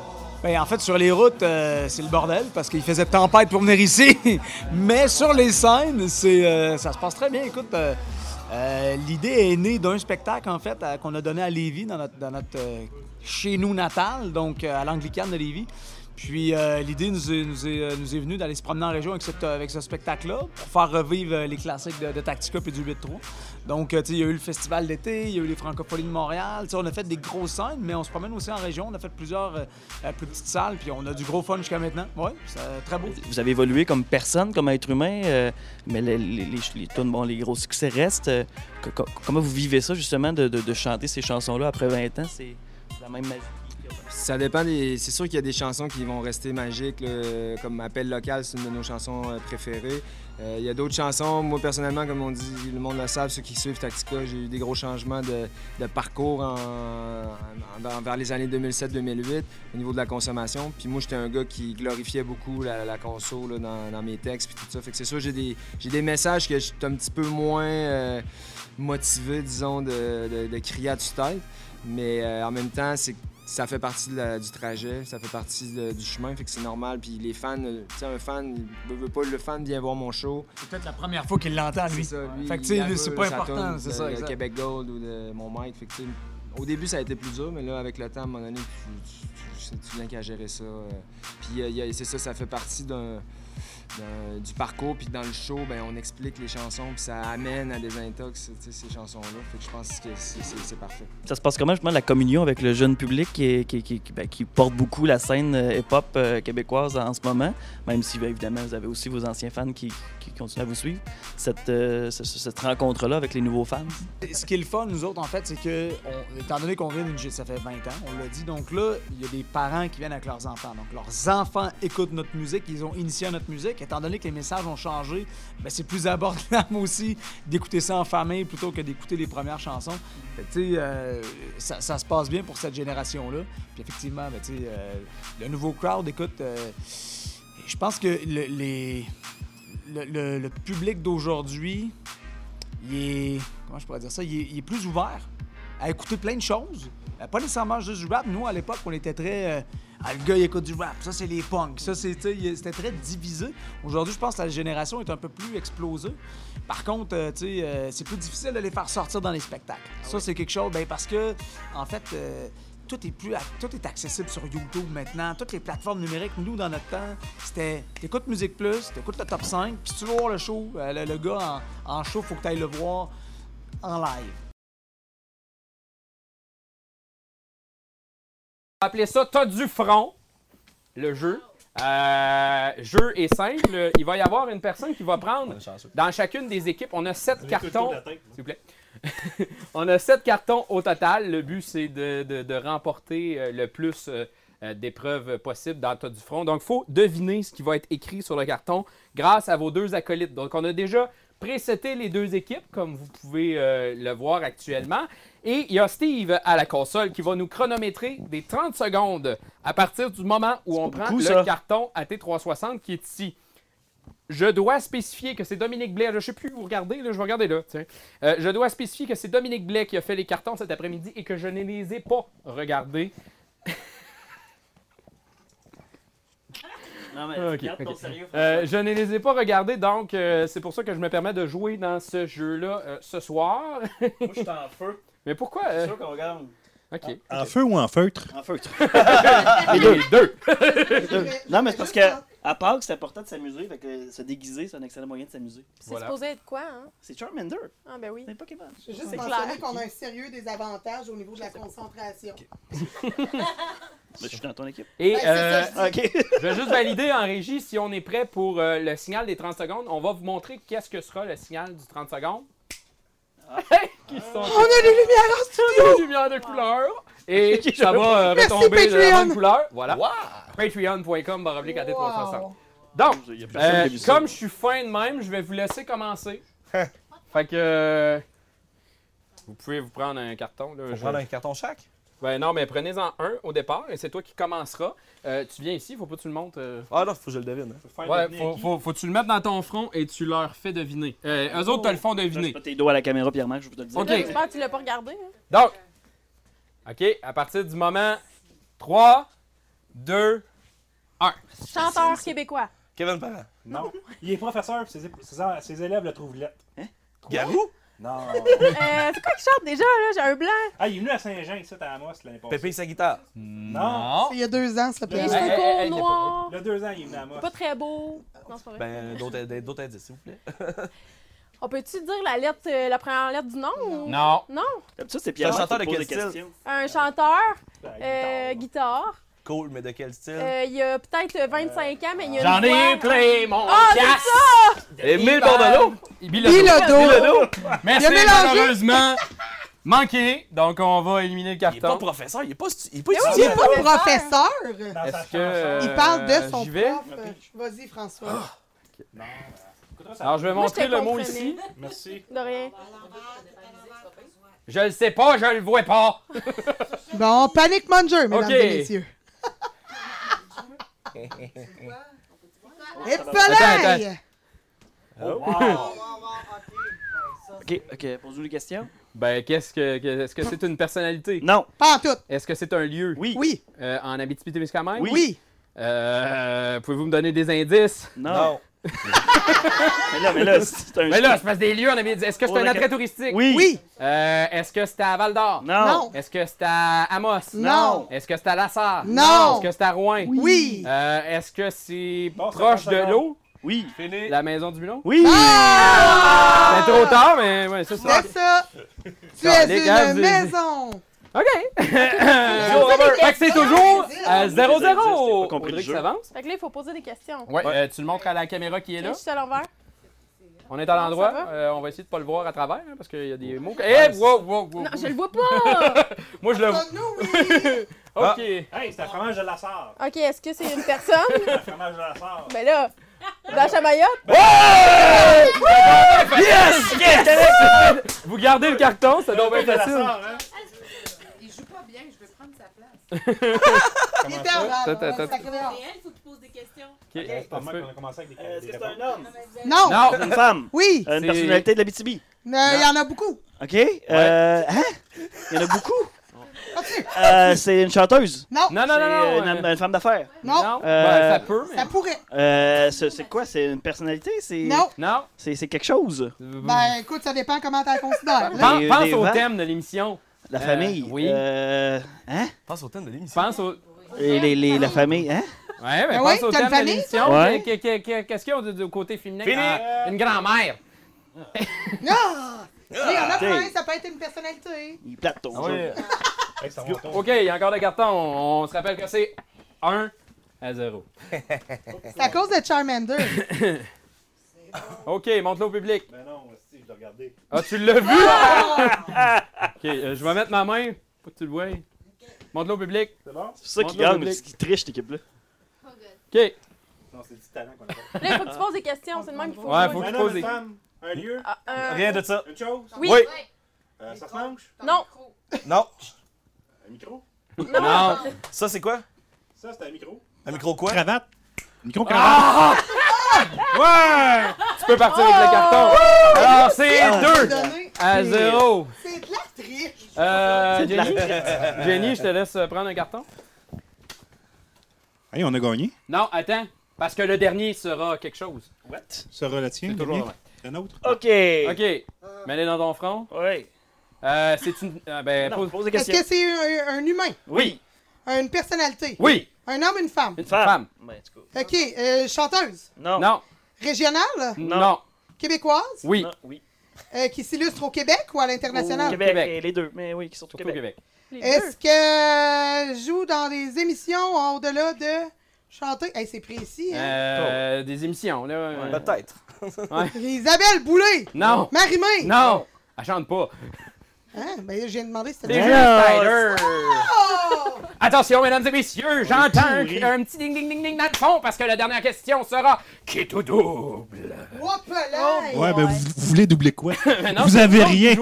Ben, en fait, sur les routes, euh, c'est le bordel parce qu'il faisait tempête pour venir ici. Mais sur les scènes, c'est, euh, ça se passe très bien. Écoute, euh, euh, l'idée est née d'un spectacle, en fait, qu'on a donné à Lévis, dans notre, euh, chez nous natal, donc euh, à l'Anglicane de Lévis. Puis l'idée nous est, venue d'aller se promener en région avec, ce spectacle-là pour faire revivre les classiques de, de Tactica et du 8-3. Donc, euh, tu sais, il y a eu le festival d'été, il y a eu les Francophonies de Montréal. Tu sais, on a fait des grosses scènes, mais on se promène aussi en région. On a fait plusieurs euh, euh, plus petites salles, puis on a du gros fun jusqu'à maintenant. Oui, c'est très beau. Vous avez évolué comme personne, comme être humain, euh, mais les, les, les, les tunes, bon, les gros succès restent. Euh, co- co- comment vous vivez ça, justement, de, de- de chanter ces chansons-là après 20 ans? C'est la même magie. Ça dépend des. C'est sûr qu'il y a des chansons qui vont rester magiques, là, comme Appel local, c'est une de nos chansons euh, Euh, Il y a d'autres chansons, moi personnellement, comme on dit, le monde le savent, ceux qui suivent Tactica, j'ai eu des gros changements de, parcours en, vers les années 2007-2008 au niveau de la consommation. Puis moi, j'étais un gars qui glorifiait beaucoup la, la conso dans, mes textes puis tout ça. Fait que c'est sûr, j'ai des, messages que je suis un petit peu moins euh, motivé, disons, de crier à tue-tête. Mais euh, en même temps, c'est ça fait partie de la- du trajet, ça fait partie de- du chemin, fait que c'est normal. Puis les fans, euh, tu sais, un fan, il veut, pas, le fan vient voir mon show. C'est peut-être la première fois qu'il l'entend, lui. C'est ça, lui, Fait que, tu sais, c'est pas important, c'est ça, de exact. Québec Gold ou de mon mic, fait que, au début, ça a été plus dur, mais là, avec le temps, à un moment donné, tu, tu, tu- tu viens qu'à gérer ça. euh. Puis euh, c'est ça, ça fait partie d'un, du parcours. Puis dans le show, ben, on explique les chansons, puis ça amène à des intox, ces chansons-là. Fait que je pense que c'est, parfait. Ça se passe comment, justement, la communion avec le jeune public qui, est- qui, qui- qui- ben, qui porte beaucoup la scène euh, hip-hop euh, québécoise en ce moment, même si, ben, évidemment, vous avez aussi vos anciens fans qui, qui continuent à vous suivre. Cette, euh, ce- ce- cette rencontre-là avec les nouveaux fans. Ce qui est le fun, nous autres, en fait, c'est que, on- étant donné qu'on vient d'une ça fait 20 ans, on l'a dit, donc là, il y a des parents qui viennent avec leurs enfants. Donc, leurs enfants écoutent notre musique, ils ont initié à notre musique. Étant donné que les messages ont changé, ben, c'est plus abordable aussi d'écouter ça en famille plutôt que d'écouter les premières chansons. Tu sais, euh, ça, se passe bien pour cette génération-là. Puis, effectivement, ben, euh, le nouveau crowd, écoute, euh, je pense que le, le, public d'aujourd'hui, est. Comment je pourrais dire ça? Il est, il est plus ouvert à écouter plein de choses. Pas nécessairement juste du rap. Nous, à l'époque, on était très. Ah, le gars, il écoute du rap. Ça, c'est les punks. Ça, c'est, c'était très divisé. Aujourd'hui, je pense que la génération est un peu plus explosée. Par contre, euh, tu sais, euh, c'est plus difficile de les faire sortir dans les spectacles. ça, c'est quelque chose. Ben, parce que, en fait. euh, tout est plus tout est accessible sur YouTube maintenant, toutes les plateformes numériques. Nous, dans notre temps, c'était t'écoutes Musique Plus, t'écoutes le top 5, puis si tu veux voir le show, le, le gars en, en show, faut que tu ailles le voir en live. Appeler ça T'as du front, le jeu. Euh, jeu est simple. Il va y avoir une personne qui va prendre dans chacune des équipes. On a sept cartons. tête, S'il vous plaît. on a sept cartons au total. Le but, c'est de, de- de remporter euh, le plus euh, euh, d'épreuves possibles dans T'as du front. Donc, il faut deviner ce qui va être écrit sur le carton grâce à vos deux acolytes. Donc, on a déjà préseté les deux équipes, comme vous pouvez euh, le voir actuellement. Et il y a Steve à la console qui va nous chronométrer des 30 secondes à partir du moment où on prend beaucoup, le ça. carton AT360 qui est ici. Je dois spécifier que c'est Dominique Blais. Je ne sais plus où regarder, là, je vais regarder là. Euh, je dois spécifier que c'est Dominique Blais qui a fait les cartons cet après-midi et que je ne les ai pas regardés. Non, mais Ok, garde ton sérieux, Euh, je ne les ai pas regardés, donc euh, c'est pour ça que je me permets de jouer dans ce jeu-là euh, ce soir. Moi, je suis en feu. Mais pourquoi C'est sûr qu'on regarde. Ok. En feu ou en feutre? En feutre. Les deux. Les deux. Non, mais c'est parce que à Pâques, c'est important de s'amuser. Fait que se déguiser, c'est un excellent moyen de s'amuser. C'est supposé être quoi, hein? C'est Charmander. Ah, ben oui. C'est Pokémon. J'ai juste clair. qu'on a un sérieux désavantage au niveau de la concentration. Mais je suis dans ton équipe. Et Ben, euh, ça, je je vais juste valider en régie si on est prêt pour euh, le signal des 30 secondes. On va vous montrer qu'est-ce que sera le signal du 30 secondes. Qui sont- On a des lumières en On a studio! des lumières de couleur. Et ça va euh, Merci, retomber de la Patreon. bonne couleur. Voilà. Patreon.com baroblique AT360. Wow. Donc, euh, comme je suis fin de même, je vais vous laisser commencer. fait que. euh, vous pouvez vous prendre un carton. Là, Faut Je- prendre un carton chaque? Ben non, mais prenez-en un au départ et c'est toi qui commenceras. Euh, tu viens ici, faut pas que tu le montes. euh. Ah non, faut que je le devine. hein. Ouais, faut, faut, faut que tu le mettes dans ton front et tu leur fais deviner. Euh, eux autres te le font Je deviner. pas tes doigts à la caméra, Pierre-Marc, je vous te le dis. Ok. J'espère que tu l'as pas regardé. hein? Donc, OK, à partir du moment 3, 2, 1. Chanteur québécois. Kevin Parent. Non. Il est professeur, ses, ses, ses élèves le trouvent lettre. Garou? Non. Euh, c'est quoi qui chante déjà, là? J'ai un blanc. Ah, il est venu à Saint-Jean, ici, à Amos, l'année passée. Pépé sa guitare. Non. Il y a deux ans, ça Les plaît. cheveux hey, courts, hey, noirs. Il y a deux ans, il est venu à Amos. Pas très beau. Non, c'est pas vrai. Ben, d'autres d'autres indices, s'il vous plaît. On peut-tu dire la lettre, euh, la première lettre du nom? ou- Non. Non. Comme ça, c'est C'est un chanteur de quel style? questions. Un chanteur, Ben, euh, guitare. Cool, mais de quel style? Euh, il y a peut-être 25 ans, mais il y a J'en une ai voix- plein mon Ah, c'est ça! Émile Bordelot? Bilodeau. Bilodeau. Il a mélangé. malheureusement manqué, donc on va éliminer le Il est pas carton. professeur, il est pas, stu- il est pas oui, Il étudiant. est pas professeur. Est-ce que, euh, Il parle de son j'y vais? prof. Vas-y, François. Alors, je vais Moi, je montrer le mot comprenais. ici. Merci. De rien. Je le sais pas, je le vois pas. Bon, Panic Manger, mesdames Ok. et messieurs. Et Attends, palais! Oh. Ok, ok, pose-nous des questions. Ben, qu'est-ce que. que- Est-ce que c'est une personnalité? Non. Pas en tout. Est-ce que c'est un lieu? Oui. Oui. Euh, en Abitibi-Témiscamingue? Oui. Oui. Euh, Pouvez-vous me donner des indices? Non. Mais là, mais là, c'est un. Mais là, je passe des lieux en Abitibi. Est-ce que c'est Pour un attrait touristique? Oui. Oui. Euh, Est-ce que c'est à Val d'Or? Non. Non. Est-ce que c'est à Amos? Non. Est-ce que c'est à Lassar? Non. Est-ce que c'est à Rouen? Oui. Euh, Est-ce que c'est Bon, proche de l'eau? Oui. Fini. La maison du Mulon? Oui. Ah! C'est trop tard, mais ouais, c'est ça. C'est ça. Tu es une maison. OK. fait que c'est toujours à 0-0. Pas compris le Audrey qui jeu. s'avance. Fait que là, il faut poser des questions. Ouais, euh, tu le montres à la caméra qui est là. je suis à l'envers. On est à l'endroit. Euh, on va essayer de pas le voir à travers hein, parce qu'il y a des mots. Eh, wow, wow, wow. Non, je le vois pas! Moi, je le vois. Nous, oui. OK. Hey, c'est un fromage de la sarre. ok, est-ce que c'est une personne? Un fromage de la sarre. ben là, dans Chamayotte? Yes! Yes! Vous gardez le carton, ça doit être de la facile. attends. sacrer dehors. il faut qu'il pose des questions. C'est pas mal qu'on a commencé avec des Euh, Est-ce que c'est un homme? Non. Non! Une femme. Oui. Euh, Une C'est- personnalité de l'Abitibi. Euh, Il y en a beaucoup. OK. Euh, hein? Il y en a beaucoup. Euh, c'est une chanteuse. Non. Non, non, non, non. C'est une, euh, une femme d'affaires. Non. Euh, Ben, ça peut, mais. Ça pourrait. Euh, c'est c'est quoi? C'est une personnalité? C'est Non. Non. C'est c'est quelque chose. Ben, écoute, ça dépend comment tu la considères. Pense, au thème de l'émission. La Euh, famille. oui. Euh, hein? Pense au thème de l'émission. Pense au. Et les, les- la famille, hein? Ouais, mais Ben pense oui, au t'as une thème de famille, l'émission. Ouais. Qu'est-ce qu'il y a du, du côté féminin? Fini. Ah, une grand-mère? Ah! Il y en a Ok. plein, ça peut être une personnalité. Il plate ton Ah jeu. oui. OK, il y a encore des cartons. On, on se rappelle que c'est 1 à 0. C'est à cause de Charmander. OK, montre-le au public. Ben non, regardé. Ah, tu l'as vu? OK, euh, je vais mettre ma main. Faut que tu le vois. Montre-le au public. C'est bon? C'est ça qui gagne, public. c'est qui triche, cette équipe-là. OK. Non, c'est du talent qu'on a fait. Là, il faut que tu poses des questions, c'est le même qu'il faut Ouais, faut que Un tu homme, poses une des... femme, un lieu, Ah, euh, Rien de ça. une chose? Oui. Oui. Euh, ça se mange? Non. Non. Un micro? Non. Ça, c'est quoi? Ça, c'est un micro. Un micro quoi? Cravate. Micro-cravate. Ouais! Tu peux partir avec le carton. C'est Ah, 2 donné. À 0. C'est de la triche. Euh, C'est de la Jenny? Jenny, je te laisse euh, prendre un carton. Hey, on a gagné. Non, attends. Parce que le dernier sera quelque chose. What? Sera le tien, toujours Le nôtre? OK. OK. Mets-les dans ton front. Oui. Euh, c'est une... euh, ben, Non, pose- pose des Est-ce questions. que c'est un, un humain? Oui. Une personnalité? Oui. Un homme, une femme? Une femme. Ben, tout cas. OK. euh, chanteuse? Non. Non. Régionale? Non. Québécoise? Oui. Non, oui. Euh, qui s'illustre au Québec ou à l'international? Au Québec, Québec. et les deux. Mais oui, qui sont au Surtout au Québec. Québec. Est-ce que joue dans des émissions au-delà de chanter? Hey, c'est précis, hein? Euh, des émissions, là. euh, Peut-être. Isabelle Boulay! Non. Marimé! Non. Elle chante pas. Hein? Ben, je viens de demander si c'était. Tyler. Oh! Attention, mesdames et messieurs, j'entends un, un petit ding ding ding ding dans le fond parce que la dernière question sera qui est au double? Whoop-là! Ouais, ben vous, vous voulez doubler quoi? Non, vous avez bon, rien.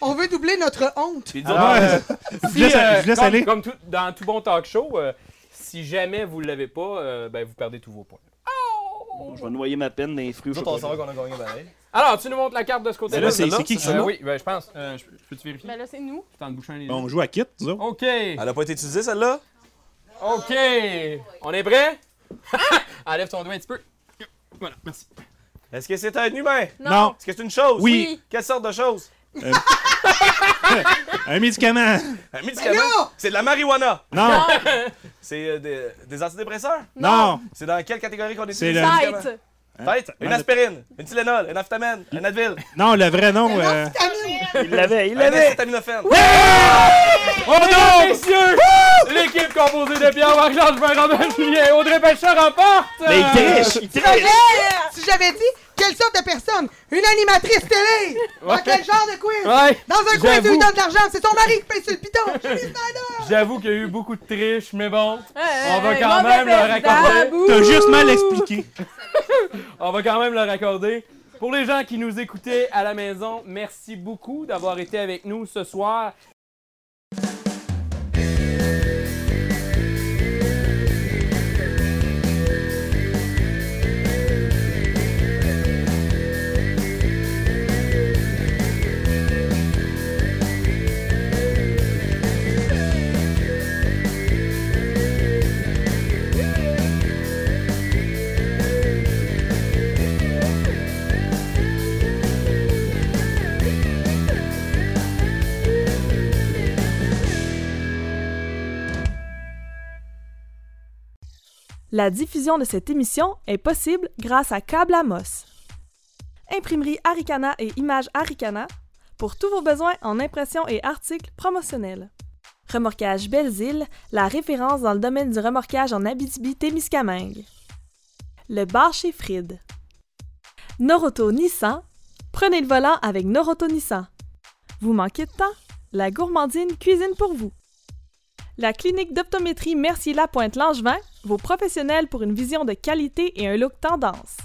On veut doubler notre honte. Puis Alors, disons, euh, euh, je laisse- euh, je laisse comme, aller. comme tout- dans tout bon talk show, euh, si jamais vous l'avez pas, euh, ben vous perdez tous vos points. Bon, je vais noyer ma peine dans les fruits savait qu'on a gagné pareil. Alors, tu nous montres la carte de ce côté-là. Ben là, c'est- c'est qui, Euh? Oui, ben, je pense. Euh, je, je peux-tu vérifier? Ben là, c'est nous. Je t'en bouche un les Bon, on joue à kit, nous autres. OK. Elle a pas été utilisée, celle-là? OK. On est prêt? Enlève ton doigt un petit peu. Voilà, merci. Est-ce que c'est un humain? Non. Est-ce que c'est une chose? Oui. Quelle sorte de chose? Un médicament. Un médicament? non! C'est de la marijuana. Non. C'est euh, des, des antidépresseurs? Non. C'est dans quelle catégorie qu'on est C'est le- Tête. Tête? Une aspirine, une Tylenol, un Aftamen, un Advil, Non, le vrai nom. euh, Il l'avait, il un l'avait. acétaminophène. Oh non, messieurs! L'équipe composée de Pierre-Marc Julien et Audrey Pelchard remporte! Mais il triche, il triche. Si j'avais dit quelle sorte de personne? Une animatrice télé! Dans Ouais. quel genre de quiz? Ouais, Dans un quiz, tu lui donnes de l'argent, c'est ton mari qui paye sur le piton! J'avoue qu'il y a eu beaucoup de triches, mais bon, on va Hey, quand même leur accorder. T'as juste mal expliqué. On va quand même leur accorder. Pour les gens qui nous écoutaient à la maison, merci beaucoup d'avoir été avec nous ce soir. La diffusion de cette émission est possible grâce à Câble Amos. Imprimerie Aricana et Images Aricana pour tous vos besoins en impression et articles promotionnels. Remorquage Belles-Îles, la référence dans le domaine du remorquage en Abitibi-Témiscamingue. Le bar chez Fried. Noroto Nissan, prenez le volant avec Noroto Nissan. Vous manquez de temps? La gourmandine cuisine pour vous. La clinique d'optométrie Mercier Lapointe Langevin, vos professionnels pour une vision de qualité et un look tendance.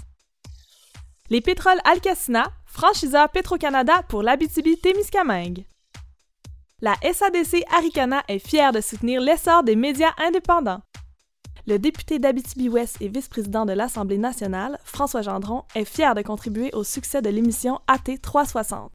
Les pétroles Alcacina, franchiseur Petro-Canada pour l'Abitibi-Témiscamingue. La SADC Aricana est fière de soutenir l'essor des médias indépendants. Le député d'Abitibi-Ouest et vice-président de l'Assemblée nationale, François Gendron, est fier de contribuer au succès de l'émission AT 360.